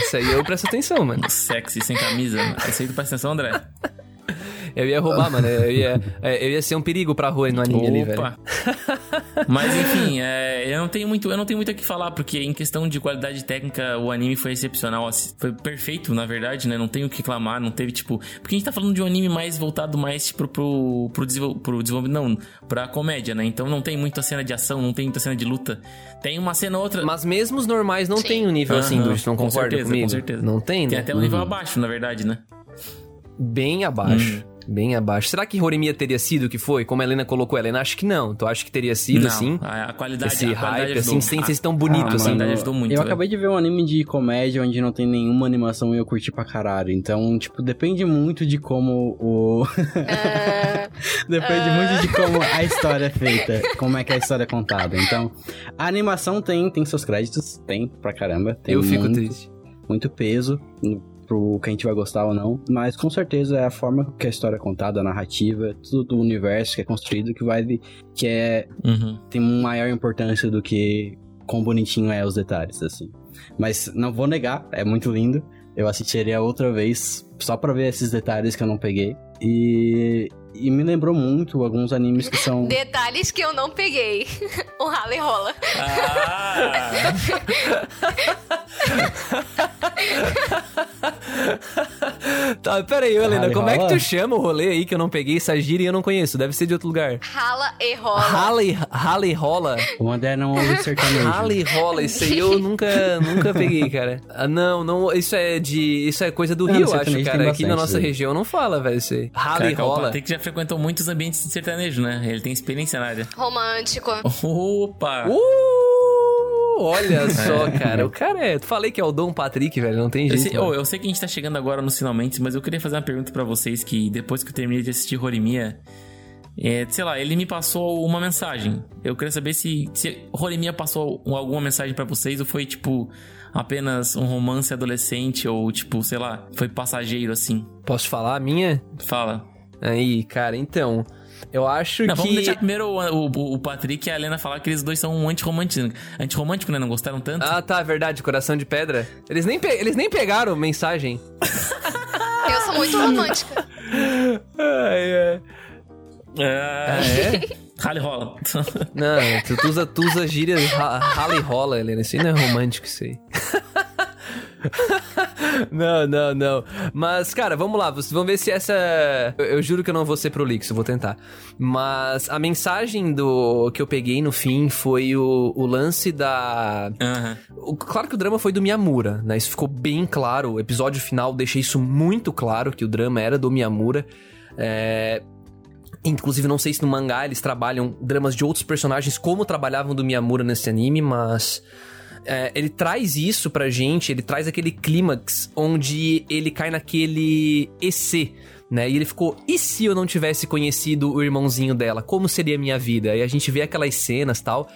Isso aí eu presto atenção, mano. Sexy, sem camisa. Esse aí tu presta atenção, André? [LAUGHS] Eu ia roubar, mano. Eu ia, [LAUGHS] é, eu ia ser um perigo pra rua no anime ali, velho. Mas [LAUGHS] enfim, é, eu não tenho muito, eu não tenho muito o que falar, porque em questão de qualidade técnica, o anime foi excepcional. Assim, foi perfeito, na verdade, né? Não tenho o que reclamar, não teve, tipo. Porque a gente tá falando de um anime mais voltado mais, tipo, pro, pro, desenvol, pro desenvolvimento. Não, pra comédia, né? Então não tem muita cena de ação, não tem muita cena de luta. Tem uma cena ou outra. Mas mesmo os normais não Sim. tem um nível assim, do não concorda certeza, comigo? Com certeza. Não tem, né? Tem até um nível uhum. abaixo, na verdade, né? Bem abaixo. Uhum. Bem abaixo. Será que Horimiya teria sido o que foi? Como a Helena colocou, Helena, acho que não. Tu acha que teria sido, não, assim? A qualidade, esse a qualidade hype, assim, sem ser tão bonito, ah, assim. A ajudou muito. Eu acabei de ver um anime de comédia onde não tem nenhuma animação e eu curti pra caralho. Então, tipo, depende muito de como o... [LAUGHS] [LAUGHS] depende uh... muito de como a história é feita. Como é que a história é contada. Então, a animação tem, tem seus créditos. Tem pra caramba. Tem eu fico muito, triste. Muito peso pro que a gente vai gostar ou não, mas com certeza é a forma que a história é contada, a narrativa, tudo do universo que é construído que vai que é uhum. tem maior importância do que quão bonitinho é os detalhes assim. Mas não vou negar, é muito lindo. Eu assistiria outra vez só para ver esses detalhes que eu não peguei. E, e me lembrou muito alguns animes que são. [LAUGHS] Detalhes que eu não peguei. [LAUGHS] o rala e rola. Ah! [LAUGHS] tá, pera aí, Helena, como é que tu chama o rolê aí que eu não peguei? Essa gíria eu não conheço, deve ser de outro lugar. Rala e rola. Rala e, rala e rola? O André não ouve sertanejo. Rala e rola, isso aí eu nunca, nunca peguei, cara. Ah, não, não, isso é de, isso é coisa do não, Rio, eu acho, cara. Aqui na nossa região não fala, velho, isso aí. Rala e rola. Tem que já frequentou muitos ambientes de sertanejo, né? Ele tem experiência na área. Romântico. Opa! Uh! Olha [LAUGHS] só, cara. O cara é. Falei que é o Dom Patrick, velho. Não tem jeito. Eu sei, oh, eu sei que a gente tá chegando agora nos finalmente, mas eu queria fazer uma pergunta para vocês que depois que eu terminei de assistir Rorimia. É, sei lá, ele me passou uma mensagem. Eu queria saber se, se Rorimia passou alguma mensagem para vocês ou foi tipo apenas um romance adolescente ou tipo, sei lá, foi passageiro assim. Posso falar a minha? Fala. Aí, cara, então. Eu acho não, que. Vamos deixar primeiro o, o, o, Patrick e a Helena falar que eles dois são um antirromântico, antirromântico, né? Não gostaram tanto. Ah, tá, verdade. Coração de pedra. Eles nem, pe... eles nem pegaram mensagem. [LAUGHS] Eu sou muito romântica. Ai, é. Ah, é? Rally rola. Não, tu, tu usa, tu usa gírias rally rola, Helena. Isso aí não é romântico, isso aí. [LAUGHS] [LAUGHS] não, não, não. Mas, cara, vamos lá. Vamos ver se essa. Eu, eu juro que eu não vou ser prolixo, vou tentar. Mas a mensagem do que eu peguei no fim foi o, o lance da. Uhum. O, claro que o drama foi do Miyamura, né? Isso ficou bem claro. O episódio final deixei isso muito claro que o drama era do Miyamura. É. Inclusive, não sei se no mangá eles trabalham dramas de outros personagens como trabalhavam do Miyamura nesse anime, mas é, ele traz isso pra gente, ele traz aquele clímax onde ele cai naquele EC, né? E ele ficou, e se eu não tivesse conhecido o irmãozinho dela? Como seria a minha vida? E a gente vê aquelas cenas tal.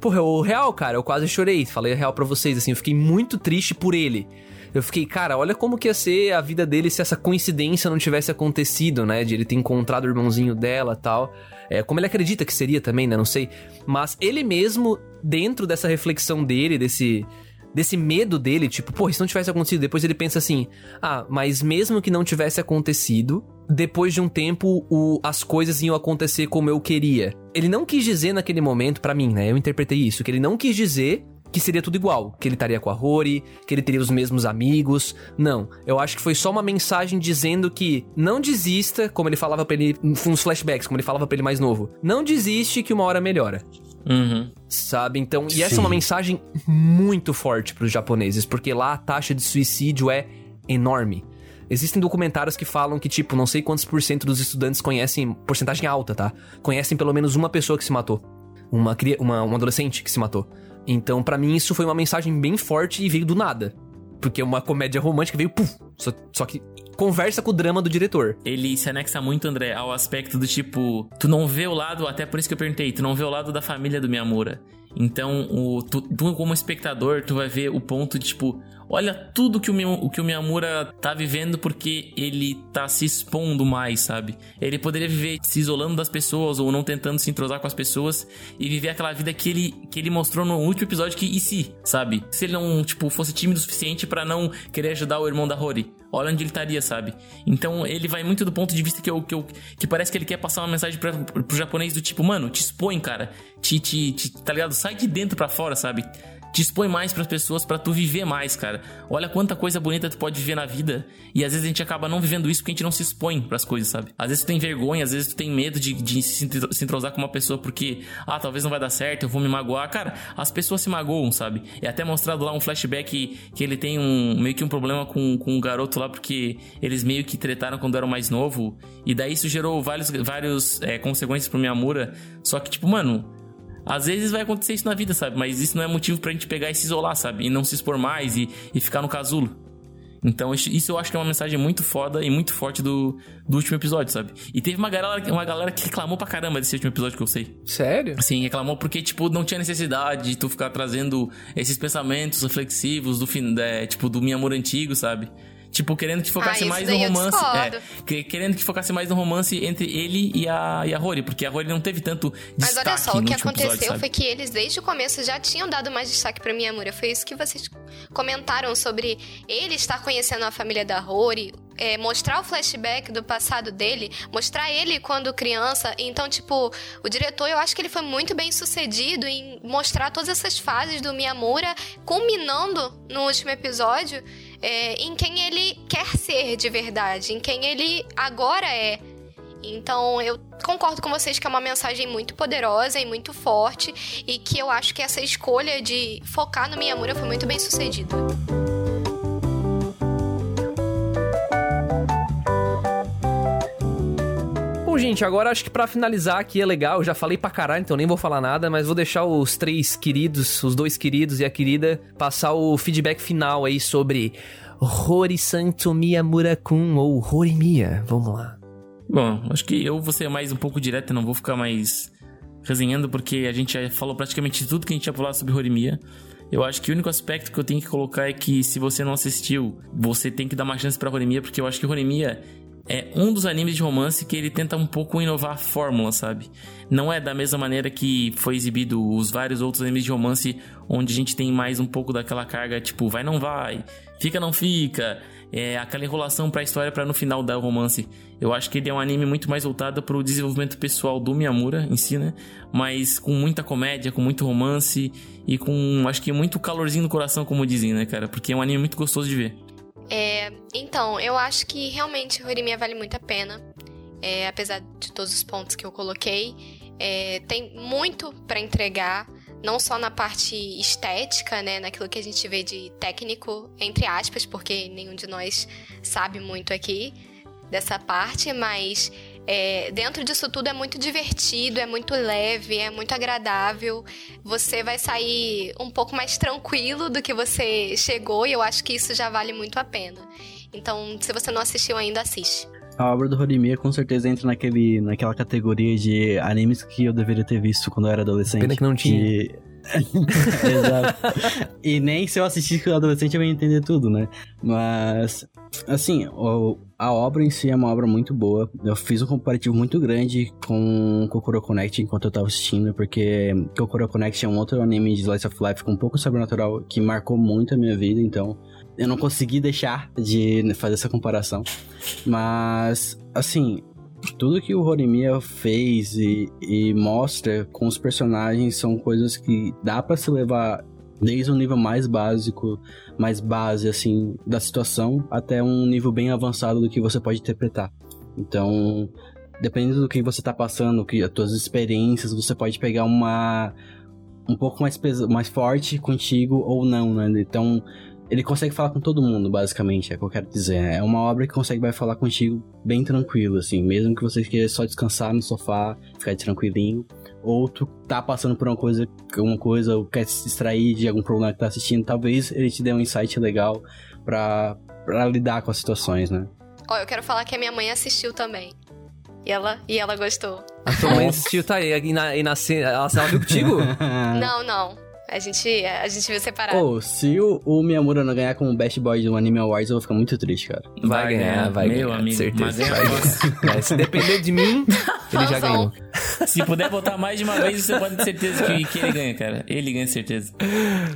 Porra, o real, cara, eu quase chorei. Falei a real pra vocês, assim, eu fiquei muito triste por ele. Eu fiquei, cara, olha como que ia ser a vida dele se essa coincidência não tivesse acontecido, né? De ele ter encontrado o irmãozinho dela tal. É, como ele acredita que seria também, né? Não sei. Mas ele mesmo, dentro dessa reflexão dele, desse desse medo dele, tipo, pô, se não tivesse acontecido, depois ele pensa assim: ah, mas mesmo que não tivesse acontecido, depois de um tempo o, as coisas iam acontecer como eu queria. Ele não quis dizer naquele momento, para mim, né? Eu interpretei isso, que ele não quis dizer que seria tudo igual, que ele estaria com a Rory, que ele teria os mesmos amigos. Não, eu acho que foi só uma mensagem dizendo que não desista, como ele falava pra ele, uns flashbacks, como ele falava pra ele mais novo. Não desiste que uma hora melhora. Uhum. Sabe? Então, e essa Sim. é uma mensagem muito forte para os japoneses, porque lá a taxa de suicídio é enorme. Existem documentários que falam que, tipo, não sei quantos por cento dos estudantes conhecem, porcentagem alta, tá? Conhecem pelo menos uma pessoa que se matou. Uma, uma, um adolescente que se matou. Então, para mim, isso foi uma mensagem bem forte e veio do nada. Porque uma comédia romântica veio, puf, só, só que conversa com o drama do diretor. Ele se anexa muito, André, ao aspecto do tipo, tu não vê o lado, até por isso que eu perguntei, tu não vê o lado da família do Miyamura. Então, o, tu, tu, como espectador, tu vai ver o ponto de, tipo, olha tudo que o, o que o Miyamura tá vivendo porque ele tá se expondo mais, sabe? Ele poderia viver se isolando das pessoas ou não tentando se entrosar com as pessoas e viver aquela vida que ele, que ele mostrou no último episódio que e se, sabe? Se ele não, tipo, fosse tímido o suficiente para não querer ajudar o irmão da Rory. Olha onde ele estaria, sabe? Então ele vai muito do ponto de vista que eu, que, eu, que parece que ele quer passar uma mensagem pra, pro japonês do tipo, mano, te expõe, cara. Te, te, te, tá ligado? Sai de dentro para fora, sabe? Te expõe mais para as pessoas para tu viver mais, cara. Olha quanta coisa bonita tu pode viver na vida e às vezes a gente acaba não vivendo isso porque a gente não se expõe para as coisas, sabe? Às vezes tu tem vergonha, às vezes tu tem medo de, de se entrosar com uma pessoa porque, ah, talvez não vai dar certo, eu vou me magoar. Cara, as pessoas se magoam, sabe? É até mostrado lá um flashback que, ele tem um meio que um problema com, com um garoto lá porque eles meio que tretaram quando eram mais novo e daí isso gerou vários, vários é, consequências pro Miyamura. Só que, tipo, mano, às vezes vai acontecer isso na vida, sabe? Mas isso não é motivo pra gente pegar e se isolar, sabe? E não se expor mais e, e ficar no casulo. Então, isso eu acho que é uma mensagem muito foda e muito forte do, do último episódio, sabe? E teve uma galera, uma galera que reclamou pra caramba desse último episódio que eu sei. Sério? Sim, reclamou porque, tipo, não tinha necessidade de tu ficar trazendo esses pensamentos reflexivos do fim, é, tipo, do meu amor antigo, sabe? Tipo, querendo que focasse ah, mais no romance. É, querendo que focasse mais no romance entre ele e a, e a Rory, porque a Rory não teve tanto destaque Mas olha só, o que aconteceu episódio, foi que eles, desde o começo, já tinham dado mais destaque pra Miyamura. Foi isso que vocês comentaram sobre ele estar conhecendo a família da Rory, é, mostrar o flashback do passado dele, mostrar ele quando criança. Então, tipo, o diretor, eu acho que ele foi muito bem sucedido em mostrar todas essas fases do Miyamura, culminando no último episódio é, em quem ele quer ser de verdade, em quem ele agora é. Então, eu concordo com vocês que é uma mensagem muito poderosa e muito forte, e que eu acho que essa escolha de focar no Miyamura foi muito bem sucedida. Bom, gente, agora acho que para finalizar aqui é legal. Já falei pra caralho, então nem vou falar nada, mas vou deixar os três queridos, os dois queridos e a querida, passar o feedback final aí sobre Hori Santo Miyamura-kun ou Horimiya. Vamos lá. Bom, acho que eu vou ser mais um pouco direto, não vou ficar mais resenhando, porque a gente já falou praticamente tudo que a gente ia falar sobre Horimiya. Eu acho que o único aspecto que eu tenho que colocar é que se você não assistiu, você tem que dar uma chance pra Horimiya, porque eu acho que Horimiya é um dos animes de romance que ele tenta um pouco inovar a fórmula, sabe? Não é da mesma maneira que foi exibido os vários outros animes de romance, onde a gente tem mais um pouco daquela carga, tipo, vai não vai, fica não fica, é aquela enrolação pra história para no final dar o romance. Eu acho que ele é um anime muito mais voltado pro desenvolvimento pessoal do Miyamura em si, né? Mas com muita comédia, com muito romance e com, acho que muito calorzinho no coração, como dizem, né, cara? Porque é um anime muito gostoso de ver. É, então, eu acho que realmente Horimiya vale muito a pena. É, apesar de todos os pontos que eu coloquei. É, tem muito para entregar, não só na parte estética, né, naquilo que a gente vê de técnico, entre aspas, porque nenhum de nós sabe muito aqui dessa parte, mas é, dentro disso tudo é muito divertido, é muito leve, é muito agradável. Você vai sair um pouco mais tranquilo do que você chegou e eu acho que isso já vale muito a pena. Então, se você não assistiu ainda, assiste. A obra do Horimiya com certeza entra naquele, naquela categoria de animes que eu deveria ter visto quando eu era adolescente. Pena que não tinha. Que... [LAUGHS] Exato. e nem se eu assistisse quando adolescente eu ia entender tudo, né? Mas, assim, o, a obra em si é uma obra muito boa. Eu fiz um comparativo muito grande com Kokoro Connect enquanto eu tava assistindo, porque Kokoro Connect é um outro anime de Slice of Life com um pouco sobrenatural que marcou muito a minha vida, então eu não consegui deixar de fazer essa comparação. Mas, assim, tudo que o Horimiya fez e, e, mostra com os personagens são coisas que dá para se levar desde um nível mais básico, mais base assim da situação até um nível bem avançado do que você pode interpretar. Então, dependendo do que você tá passando, que as suas experiências, você pode pegar uma um pouco mais mais forte contigo ou não, né? Então, ele consegue falar com todo mundo, basicamente, é o que eu quero dizer. É uma obra que consegue vai falar contigo bem tranquilo, assim, mesmo que você queira só descansar no sofá, ficar tranquilinho, ou tu tá passando por uma coisa, uma coisa, ou quer se distrair de algum problema que tá assistindo, talvez ele te dê um insight legal pra, pra lidar com as situações, né? Ó, eu quero falar que a minha mãe assistiu também. E ela, e ela gostou. A tua mãe assistiu, tá aí, e na, e na ela, ela viu contigo? Não, não. A gente, a gente viu separado. Pô, se o, o Miyamura não ganhar como Best Boy do Anime Awards, eu vou ficar muito triste, cara. Vai, ganhar, vai Meu ganhar, amigo, certeza. mas é vai ganhar. [LAUGHS] É, se depender de mim, [LAUGHS] ele já ganhou. Se puder botar mais de uma vez, você pode ter certeza que, que ele ganha, cara. Ele ganha certeza.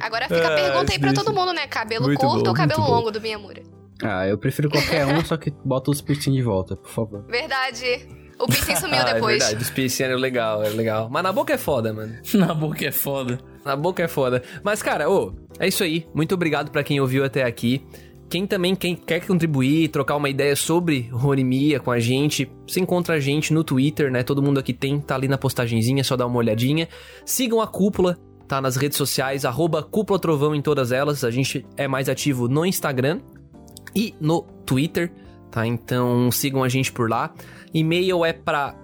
Agora fica a Ah, pergunta aí pra todo mundo, né? Cabelo Muito curto bom, ou cabelo muito bom. longo do Miyamura? Ah, eu prefiro qualquer um, só que bota os piercing de volta, por favor. Verdade. O piercing sumiu [LAUGHS] Ah, depois. É verdade, os piercing é legal, é legal. Mas na boca é foda, mano. Na boca é foda. Na boca é foda. Mas, cara, ô, é isso aí. Muito obrigado pra quem ouviu até aqui. Quem também quem quer contribuir, trocar uma ideia sobre Horimiya com a gente, você encontra a gente no Twitter, né? Todo mundo aqui tem, tá ali na postagenzinha, é só dar uma olhadinha. Sigam a Cúpula, tá nas redes sociais, arroba Cúpula Trovão em todas elas. A gente é mais ativo no Instagram e no Twitter, tá? Então sigam a gente por lá. E-mail é pra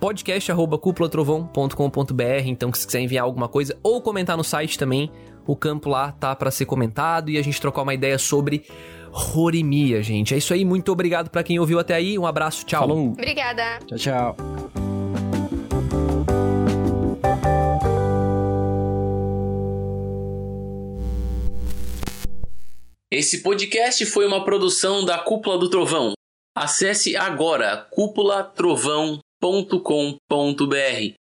podcast@cupulatrovão.com.br, então se quiser enviar alguma coisa ou comentar no site também, o campo lá tá pra ser comentado e a gente trocar uma ideia sobre Horimiya, gente. É isso aí, muito obrigado pra quem ouviu até aí. Um abraço, tchau. Falou. Obrigada. Tchau, tchau. Esse podcast foi uma produção da Cúpula do Trovão. Acesse agora cúpulatrovão.com.br www.cultura.com.br